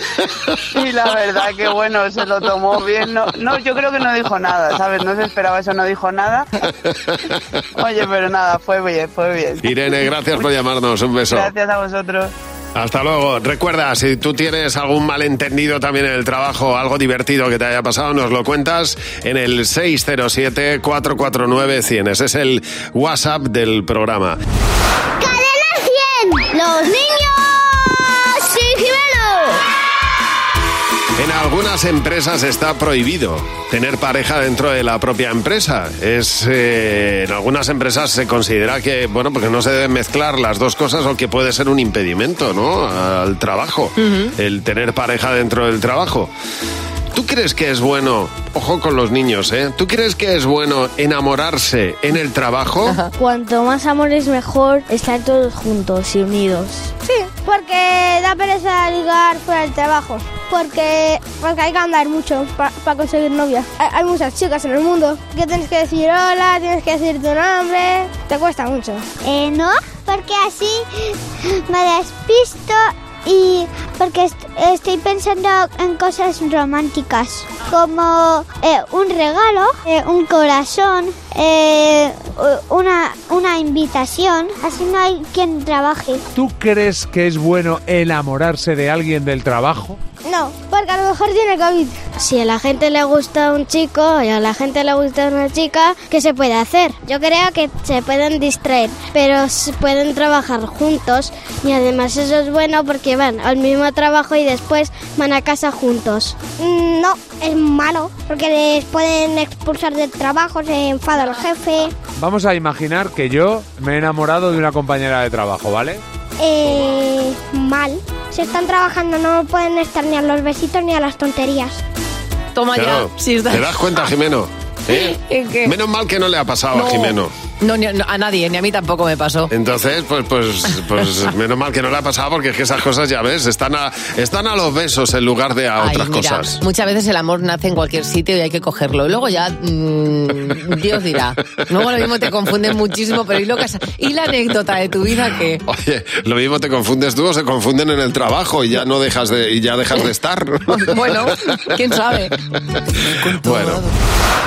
*laughs* y la verdad que bueno, se lo tomó bien. No, no, yo creo que no dijo nada, ¿sabes? No se esperaba eso, no dijo nada. Oye, pero nada, fue bien, fue bien. Irene, gracias por llamarnos. Un beso. Gracias a vosotros. Hasta luego. Recuerda, si tú tienes algún malentendido también en el trabajo, algo divertido que te haya pasado, nos lo cuentas en el 607-449-100. Ese es el WhatsApp del programa. ¡Cadena 100! ¡Los niños! En algunas empresas está prohibido tener pareja dentro de la propia empresa. Es eh, en algunas empresas se considera que bueno porque no se deben mezclar las dos cosas o que puede ser un impedimento, ¿no? Al trabajo, el tener pareja dentro del trabajo. ¿Tú crees que es bueno, ojo con los niños, ¿eh? ¿Tú crees que es bueno enamorarse en el trabajo? Cuanto más amor es mejor estar todos juntos y unidos. Sí, porque da pereza ligar fuera del trabajo. Porque, porque hay que andar mucho para conseguir novia. Hay, hay muchas chicas en el mundo que tienes que decir hola, tienes que decir tu nombre. Te cuesta mucho. Eh, no, porque así me despisto y porque est- estoy pensando en cosas románticas, como eh, un regalo, eh, un corazón, eh, una, una invitación, así no hay quien trabaje. ¿Tú crees que es bueno enamorarse de alguien del trabajo? No, porque a lo mejor tiene COVID. Si a la gente le gusta un chico y a la gente le gusta una chica, ¿qué se puede hacer? Yo creo que se pueden distraer, pero se pueden trabajar juntos y además eso es bueno porque van al mismo trabajo y después van a casa juntos. No, es malo, porque les pueden expulsar del trabajo, se enfada jefe. Vamos a imaginar que yo me he enamorado de una compañera de trabajo, ¿vale? Eh, mal. Si están trabajando no pueden estar ni a los besitos ni a las tonterías. Toma Claro. ya. Está- ¿Te das cuenta, Jimeno? *laughs* ¿Eh? ¿En qué? Menos mal que no le ha pasado No. a Jimeno. No, ni- no, a nadie, ni a mí tampoco me pasó. Entonces, pues, pues, pues *laughs* menos mal que no le ha pasado porque es que esas cosas, ya ves, están a, están a los besos en lugar de a Ay, otras mira, cosas. Muchas veces el amor nace en cualquier sitio y hay que cogerlo. Luego ya, mm, Dios dirá. Luego lo mismo te confunden muchísimo, pero ¿y, lo que has- ¿y la anécdota de tu vida que Oye, lo mismo te confundes tú o se confunden en el trabajo y ya no dejas de, y ya dejas de estar. *laughs* Bueno, quién sabe. Bueno.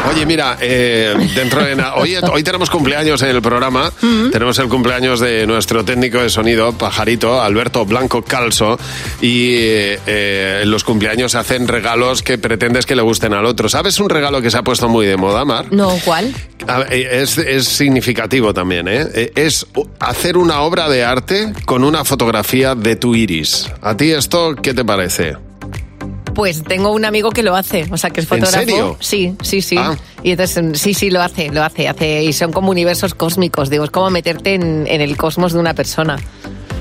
Oye, mira, eh, dentro de na- hoy, hoy tenemos cumpleaños en el programa. Tenemos el cumpleaños de nuestro técnico de sonido, Pajarito, Alberto Blanco Calso. Y eh, eh, en los cumpleaños se hacen regalos que pretendes que le gusten al otro. ¿Sabes un regalo que se ha puesto muy de moda, Mar? No, ¿cuál? A ver, eh, Es, es significativo también, ¿eh? Eh, Es hacer una obra de arte con una fotografía de tu iris. ¿A ti esto qué te parece? Pues tengo un amigo que lo hace, o sea, que es ¿En fotógrafo. serio? Sí, sí, sí. Ah. Y entonces, mm, sí, sí, lo hace, lo hace, hace. Y son como universos cósmicos, digo, es como meterte en, en el cosmos de una persona.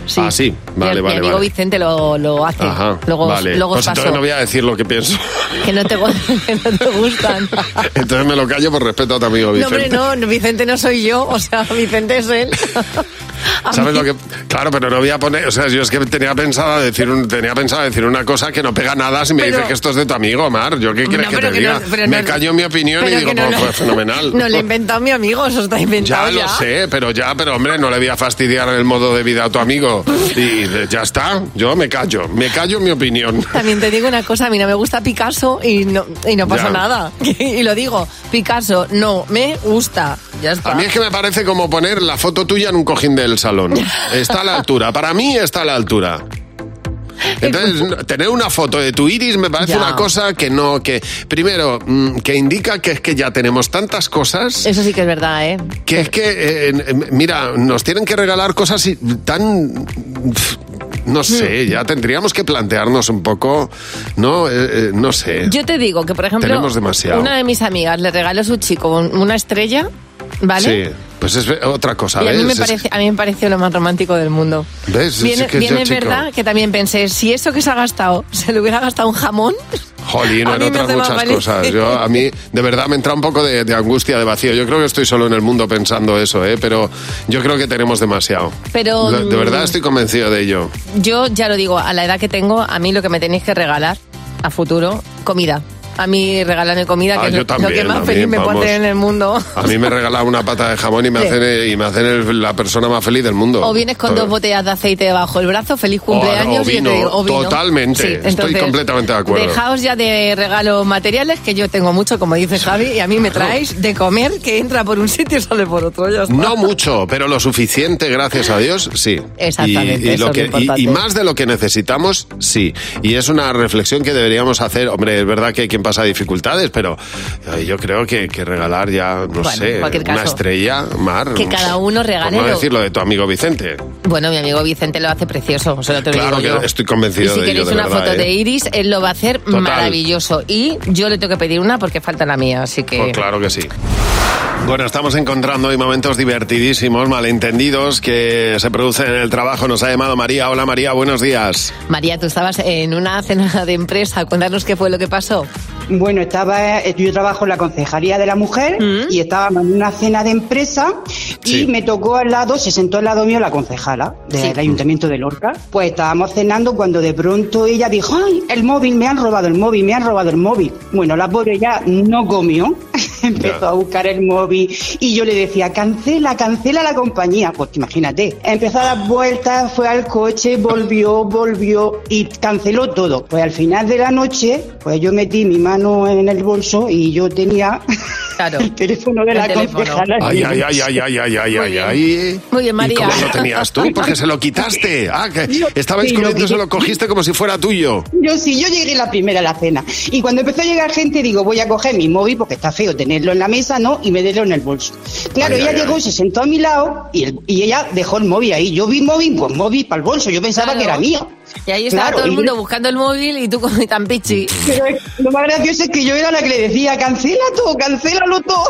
Sí. Ah, sí, Mi- vale, mi, vale, amigo vale. Vicente lo, lo hace. Ajá, luego vale. luego pues entonces no voy a decir lo que pienso. Que no te, *laughs* que no te gustan. *laughs* entonces me lo callo por respeto a tu amigo No, Vicente. hombre, no, Vicente no soy yo, o sea, Vicente es él. *laughs* ¿Sabes lo que? Claro, pero no voy a poner, o sea, yo es que tenía pensado decir un, tenía pensado decir una cosa que no pega nada si me Pero- dices que esto es de tu amigo, Mar. ¿Yo qué quieres No, que te que diga? no- me no- callo mi opinión y digo, pues fue fenomenal. *laughs* No le he inventado a mi amigo, eso está Ya inventado ya. lo sé, pero ya, pero hombre, no le voy a fastidiar el modo de vida a tu amigo. *laughs* Y ya está, yo me callo, me callo mi opinión. También te digo una cosa, a mí no me gusta Picasso y no, y no pasa Ya. nada. *laughs* Y lo digo, Picasso no me gusta. Ya está. A mí es que me parece como poner la foto tuya en un cojín del salón. *laughs* Está a la altura, para mí está a la altura. Entonces, tener una foto de tu iris me parece Ya. una cosa que no, que primero, mm, que indica que es que ya tenemos tantas cosas Eso sí que es verdad, ¿eh? que es que, eh, mira, nos tienen que regalar cosas tan... No Hmm. sé, ya tendríamos que plantearnos un poco, no, Eh, eh, no sé. Yo te digo que, por ejemplo, Tenemos demasiado. una de mis amigas le regaló a su chico un- una estrella, ¿vale? Sí, pues es otra cosa, Y a mí, me Es- parece, a mí me pareció lo más romántico del mundo. ¿Ves? Es Bien, que bien yo, es verdad que también pensé, si eso que se ha gastado *laughs* se le hubiera gastado un jamón, Jolín, *laughs* en otras muchas feliz. cosas. Yo, a mí, de verdad, me entra un poco de, de angustia, de vacío. Yo creo que estoy solo en el mundo pensando eso, ¿eh? pero yo creo que tenemos demasiado. pero De, de mm, verdad estoy convencido de ello. yo ya lo digo, a la edad que tengo, a mí lo que me tenéis que regalar a futuro, comida. A mí regalarme comida, Ah, que es lo- que más feliz mí, me puede hacer en el mundo. A mí me regalan una pata de jamón y me Sí. hacen, y me hacen el- la persona más feliz del mundo. O vienes con dos botellas de aceite bajo el brazo, feliz cumpleaños. o y vino, digo, o vino. totalmente. Sí, Estoy completamente de acuerdo. Dejaos ya de regalos materiales, que yo tengo mucho, como dice Javi, y a mí me traéis de comer que entra por un sitio y sale por otro. Ya está. No mucho, pero lo suficiente, gracias a Dios, sí. Exactamente, Y, y lo que, y- y más de lo que necesitamos, sí. Y es una reflexión que deberíamos hacer. Hombre, es verdad que hay quien pasa dificultades, pero yo creo que, que regalar ya, no Bueno, sé, cualquier una caso, estrella, Mar. que cada uno regale Por no lo- decir lo de tu amigo Vicente. Bueno, mi amigo Vicente lo hace precioso, se lo te lo Claro digo que yo. estoy convencido y si de ello, queréis de una verdad, foto ¿eh? de Iris, él lo va a hacer Total. maravilloso. Y yo le tengo que pedir una porque falta la mía, así que... Pues claro que sí. Bueno, estamos encontrando hoy momentos divertidísimos, malentendidos que se producen en el trabajo. Nos ha llamado María. Hola María, buenos días. María, tú estabas en una cena de empresa, cuéntanos qué fue lo que pasó. Bueno, estaba, eh, yo trabajo en la Concejalía de la Mujer y estábamos en una cena de empresa y me tocó al lado, se sentó al lado mío la concejala del Ayuntamiento de Lorca. Pues estábamos cenando cuando de pronto ella dijo, ay, el móvil, me han robado el móvil, me han robado el móvil. Bueno, la pobre ya no comió, *laughs* *laughs* empezó a buscar el móvil y yo le decía, cancela, cancela la compañía. Pues imagínate, empezó a dar vueltas, fue al coche, volvió, volvió y canceló todo. Pues al final de la noche, pues yo metí mi mano en el bolso y yo tenía *laughs* el teléfono de El la teléfono. concejala. Ay, ay, ay, ay, ay, ay, ay, ay, ay. Muy bien, ¿Y María. cómo lo tenías tú? Porque se lo quitaste. *laughs* Ah, que estabais sí, lo comiendo, se lo cogiste como si fuera tuyo. Yo sí, yo llegué la primera a la cena. Y cuando empezó a llegar gente, digo, voy a coger mi móvil porque está feo tenerlo en la mesa, ¿no? Y meterlo en el bolso. Claro, Ay, ella ay, llegó, ay. se sentó a mi lado y, el- y ella dejó el móvil ahí. Yo vi móvil, pues móvil para el bolso. Yo pensaba Claro. que era mío. Y ahí estaba Claro, todo el y- mundo buscando el móvil y tú con tan pichi. Pero lo más gracioso es que yo era la que le decía, cancela todo, cancélalo todo.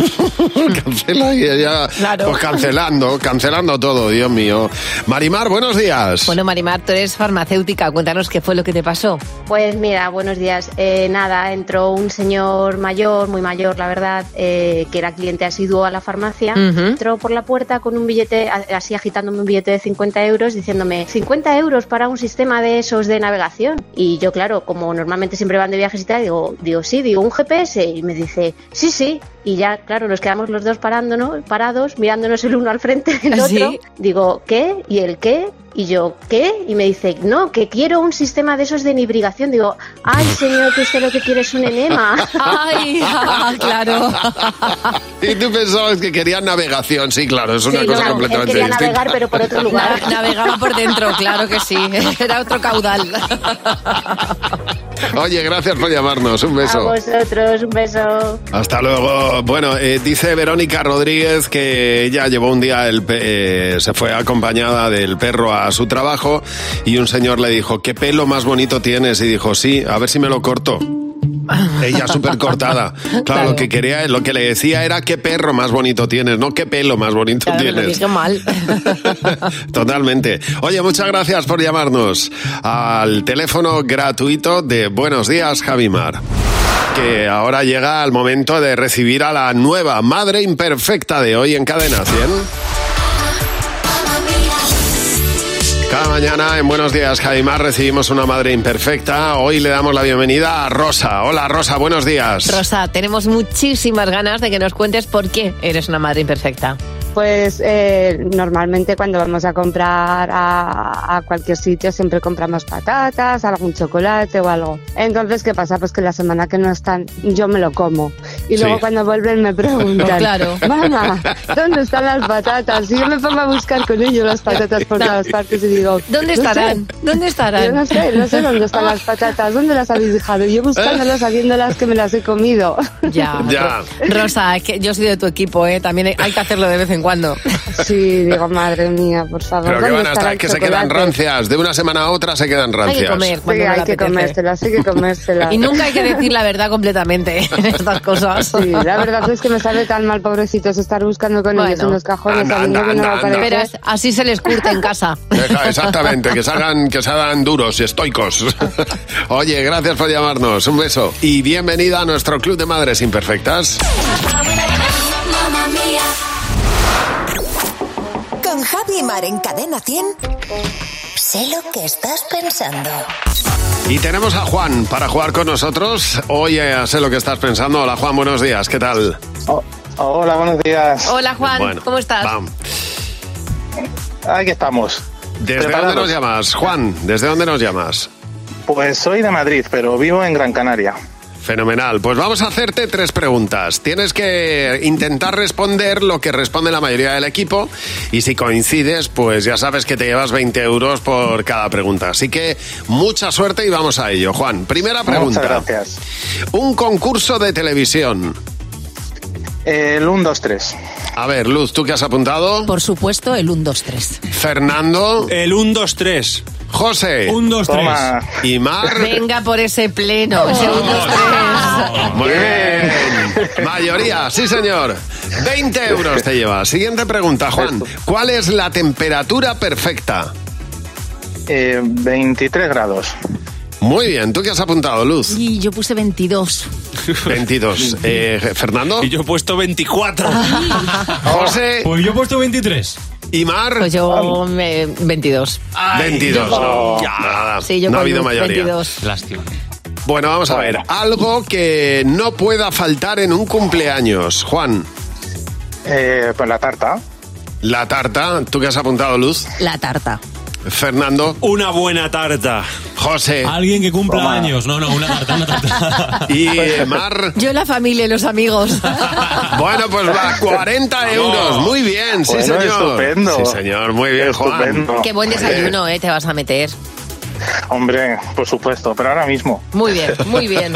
*laughs* Cancela y ella. Pues cancelando, cancelando todo, Dios mío. Marimar, buenos días. Bueno, Marimar, tú eres farmacéutica, cuéntanos qué fue lo que te pasó. Pues mira, buenos días. Eh, nada, entró un señor mayor, muy mayor, la verdad, eh, que era cliente asiduo a la farmacia. Entró por la puerta con un billete, así agitándome un billete de 50 euros, diciéndome 50 euros para un sistema de esos de navegación. Y yo, claro, como normalmente siempre van de viajes y tal, digo, digo sí, digo un GPS. Y me dice, sí, sí. Y ya, claro, nos quedamos los dos parándonos, parados, mirándonos el uno al frente del ¿Ah, otro. sí? Digo, ¿qué? ¿Y el qué? Y yo, ¿qué? Y me dice, no, que quiero un sistema de esos de nibrigación. Digo, ay, señor, que usted lo que quiere es un enema. *laughs* Ay, ah, claro. *laughs* Y tú pensabas que querías navegación, sí, claro, es una Sí, cosa no, completamente él quería distinta. navegar, pero por otro lugar. Na- navegaba por dentro, claro que sí. *laughs* Era otro caudal. Oye, gracias por llamarnos, un A beso. vosotros, un beso. Hasta luego. Bueno, eh, dice Verónica Rodríguez que ella llevó un día, el pe- eh, se fue acompañada del perro a su trabajo y un señor le dijo, ¿qué pelo más bonito tienes? Y dijo, sí, a ver si me lo corto. *laughs* Ella súper cortada. Claro, lo que quería, lo que le decía era qué perro más bonito tienes, no qué pelo más bonito Claro, tienes. dije mal. *laughs* Totalmente. Oye, muchas gracias por llamarnos al teléfono gratuito de Buenos Días, Javimar. Que ahora llega el momento de recibir a la nueva madre imperfecta de hoy en Cadena 100. Cada mañana en Buenos Días, Javimar, recibimos una madre imperfecta. Hoy le damos la bienvenida a Rosa. Hola, Rosa, buenos días. Rosa, tenemos muchísimas ganas de que nos cuentes por qué eres una madre imperfecta. Pues eh, normalmente cuando vamos a comprar a, a cualquier sitio siempre compramos patatas, algún chocolate o algo. Entonces, ¿qué pasa? Pues que la semana que no están yo me lo como. Y luego Sí. cuando vuelven me preguntan, *laughs* Claro. mamá, ¿dónde están las patatas? Y yo me pongo a buscar con ellos las patatas por todas partes y digo, ¿Dónde "No sé". estarán? ¿Dónde estarán? Yo no sé, no sé dónde están las *laughs* patatas, ¿dónde las habéis dejado? Y yo buscándolas, *laughs* sabiéndolas que me las he comido. Ya. Ya. Rosa, es que yo soy de tu equipo, ¿eh? También hay que hacerlo de vez en cuando. *laughs* Sí, digo, madre mía, por favor. Pero que ¿dónde van a estar, que se quedan rancias. De una semana a otra se quedan rancias. Sí, hay que comérselas, hay que comérselas. *laughs* Y nunca hay que decir la verdad completamente *laughs* en estas cosas. Sí, la verdad es que me sabe tan mal, pobrecitos, estar buscando con ellos en los cajones Anda, anda, que no va a así se les curte en casa. Deja, exactamente, que se hagan, que se hagan duros y estoicos. Oye, gracias por llamarnos. Un beso. Y bienvenida a nuestro Club de Madres Imperfectas. Con Javi Mar en Cadena 100. Sé lo que estás pensando. Y tenemos a Juan para jugar con nosotros. Hoy eh, sé lo que estás pensando. Hola Juan, buenos días. ¿Qué tal? Hola, buenos días. Hola Juan, Bueno, ¿cómo estás? Pam. Aquí estamos. ¿Desde ¿Preparados? dónde nos llamas? Juan, ¿desde dónde nos llamas? Pues soy de Madrid, pero vivo en Gran Canaria. Fenomenal. Pues vamos a hacerte tres preguntas. Tienes que intentar responder lo que responde la mayoría del equipo y si coincides, pues ya sabes que te llevas 20 euros por cada pregunta. Así que mucha suerte y vamos a ello. Juan, primera pregunta. Muchas gracias. Un concurso de televisión. El 1, 2, 3. A ver, Luz, ¿tú qué has apuntado? Por supuesto, el 1, 2, 3. Fernando. El 1, 2, 3. José. 1, 2, 3. Toma. Y Mar. Venga por ese pleno, ese un, dos, tres. Muy bien. Mayoría, sí señor. 20 euros te lleva. Siguiente pregunta, Juan. ¿Cuál es la temperatura perfecta? Eh, 23 grados. Muy bien. ¿Tú qué has apuntado, Luz? Y yo puse 22. 22. *laughs* Eh, ¿Fernando? Y yo he puesto 24. José. Pues yo he puesto 23. ¿Y Mar? Pues yo me- 22. 22. yo- Ya, nada. Sí, yo no ha habido mayoría. 22. Lástima. Bueno, vamos a ver. Algo que no pueda faltar en un cumpleaños. Juan. Eh, pues la tarta. La tarta. ¿Tú qué has apuntado, Luz? La tarta. Fernando. Una buena tarta. José. Alguien que cumpla Toma. años. No, no, una tarta, una tarta. *laughs* Y eh, Mar. Yo la familia y los amigos. *laughs* Bueno, pues va, 40 euros. Muy bien, sí, Bueno, señor. estupendo. Sí, señor. Muy bien, Juan. Estupendo. Qué buen desayuno, ¿eh? Te vas a meter. Hombre, por supuesto, pero ahora mismo. Muy bien, muy bien.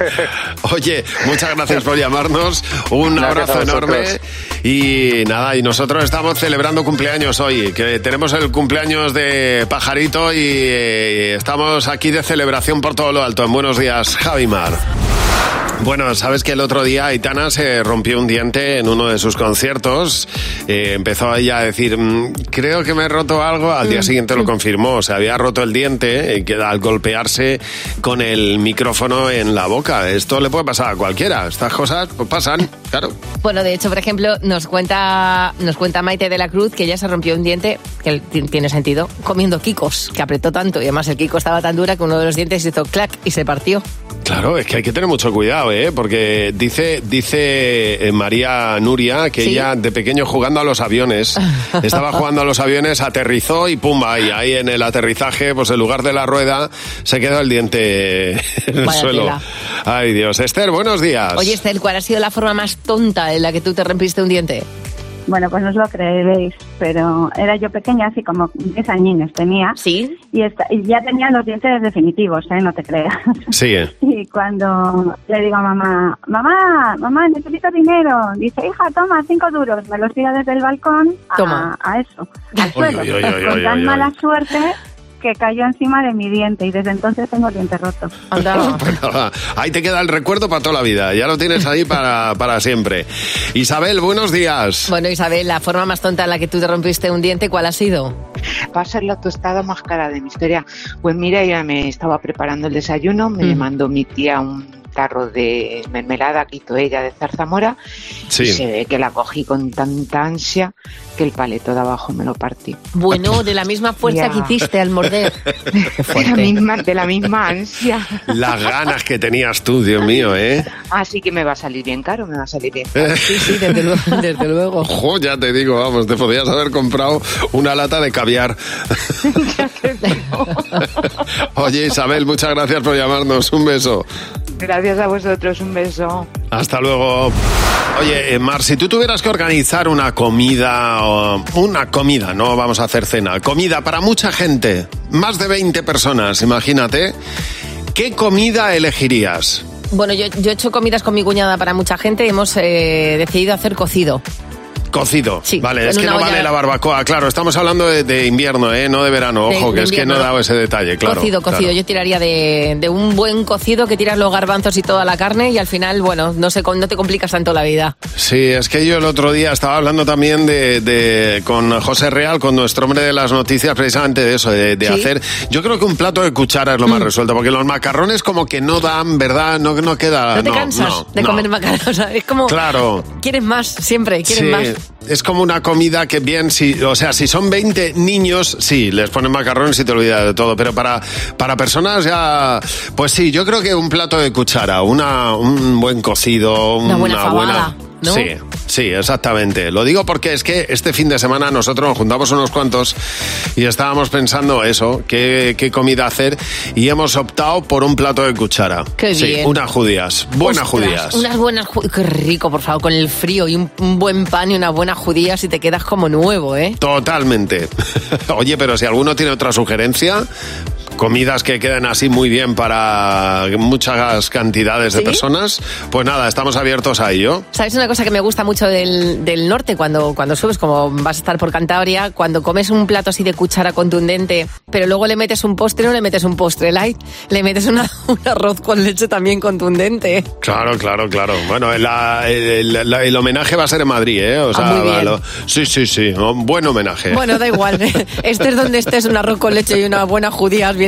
*laughs* Oye, muchas gracias por llamarnos. Un Gracias abrazo enorme. Y nada, y nosotros estamos celebrando cumpleaños hoy, que tenemos el cumpleaños de Pajarito y eh, estamos aquí de celebración por todo lo alto. En buenos días, Javimar. Bueno, sabes que el otro día Aitana se rompió un diente en uno de sus conciertos. Eh, empezó ella a decir, "Mm, creo que me he roto algo. Al día siguiente lo confirmó. Se había roto el diente eh, que al golpearse con el micrófono en la boca. Esto le puede pasar a cualquiera. Estas cosas pues, pasan, claro. Bueno, de hecho, por ejemplo, nos cuenta, nos cuenta Maite de la Cruz que ella se rompió un diente, que ti- tiene sentido, comiendo kikos, que apretó tanto y además el kiko estaba tan dura que uno de los dientes hizo clac y se partió. Claro, es que hay que tener mucho cuidado, ¿eh? Porque dice, dice eh, María Nuria que Sí. ella de pequeño jugando a los aviones, *laughs* estaba jugando a los aviones, aterrizó y pumba, y ahí en el aterrizaje, pues en lugar de la rueda, se quedó el diente en el Vaya suelo. tela. Ay Dios. Esther, buenos días. Oye, Estel, ¿cuál ha sido la forma más tonta en la que tú te rompiste un diente? Bueno, pues no os lo creeréis, pero era yo pequeña, así como 10 añinos tenía. Sí. Y, esta- y ya tenía los dientes definitivos, ¿eh? No te creas. Sigue. *laughs* Y cuando le digo a mamá, mamá, mamá, necesito dinero, dice, hija, toma, cinco duros. Me los tira desde el balcón a, Toma. a eso, al suelo. Uy, uy, uy, con tan mala suerte que cayó encima de mi diente y desde entonces tengo el diente roto. *laughs* Ahí te queda el recuerdo para toda la vida. Ya lo tienes ahí para, para siempre. Isabel, buenos días. Bueno, Isabel, la forma más tonta en la que tú te rompiste un diente, ¿cuál ha sido? Va a ser la tostada más cara de mi historia. Pues mira, ya me estaba preparando el desayuno, me mandó mi tía un tarro de mermelada que hizo ella de zarzamora Sí. y se ve que la cogí con tanta ansia que el paleto de abajo me lo partí. Bueno, de la misma fuerza Ya. que hiciste al morder. *laughs* De la misma, de la misma ansia. Las ganas que tenías tú, Dios mío, ¿eh? Así que me va a salir bien caro, me va a salir bien caro. Sí, sí, desde luego. *laughs* Desde luego. Ojo, ya te digo, vamos, te podías haber comprado una lata de caviar. *laughs* Oye, Isabel, muchas gracias por llamarnos. Un beso. Gracias a vosotros, un beso. Hasta luego. Oye, eh, Mar, si tú tuvieras que organizar una comida, una comida, no vamos a hacer cena, comida para mucha gente, más de 20 personas, imagínate, ¿qué comida elegirías? Bueno, yo, yo he hecho comidas con mi cuñada para mucha gente y hemos eh, decidido hacer cocido. Cocido. Sí, vale, es que no olla- vale la barbacoa. Claro, estamos hablando de, de invierno, ¿eh? no de verano. De- Ojo, que de es que no he dado ese detalle, claro. cocido, cocido. claro. Yo tiraría de, un buen cocido que tiras los garbanzos y toda la carne y al final, bueno, no, sé, no te complicas tanto la vida. Sí, es que yo el otro día estaba hablando también de, con José Real, con nuestro hombre de las noticias, precisamente de eso, de, Sí. hacer. Yo creo que un plato de cuchara es lo más resuelto, porque los macarrones como que no dan, ¿verdad? No, no queda. ¿No te cansas no, de comer macarrones? *laughs* Es como... Claro. Quieres más, siempre, quieres Sí, más. Es como una comida que bien, si, o sea, si son 20 niños, sí, les ponen macarrones y te olvidas de todo, pero para, para personas ya, pues sí, yo creo que un plato de cuchara, una, un buen cocido, Una buena fabada, ¿no? Sí, sí, exactamente. Lo digo porque es que este fin de semana nosotros nos juntamos unos cuantos y estábamos pensando eso, qué, qué comida hacer y hemos optado por un plato de cuchara. Qué sí, bien. unas judías, buenas Ostras, judías. Unas buenas ju- Qué rico, por favor, con el frío y un, un buen pan y unas buenas judías y te quedas como nuevo, ¿eh? Totalmente. *laughs* Oye, pero si alguno tiene otra sugerencia, comidas que queden así muy bien para muchas cantidades de ¿Sí? personas, pues nada, estamos abiertos a ello. ¿Sabes una cosa que me gusta mucho del, del norte cuando, cuando subes, como vas a estar por Cantabria, cuando comes un plato así de cuchara contundente, pero luego le metes un postre, no le metes un postre light, le metes una- *laughs* un arroz con leche también contundente. Claro, claro, claro. Bueno, la- el, el- la- el homenaje va a ser en Madrid, ¿eh? O sea, Ah, muy bien. lo- sí, sí, sí, un buen homenaje. Bueno, da igual, *laughs* estés donde estés, un arroz con leche y una buena judías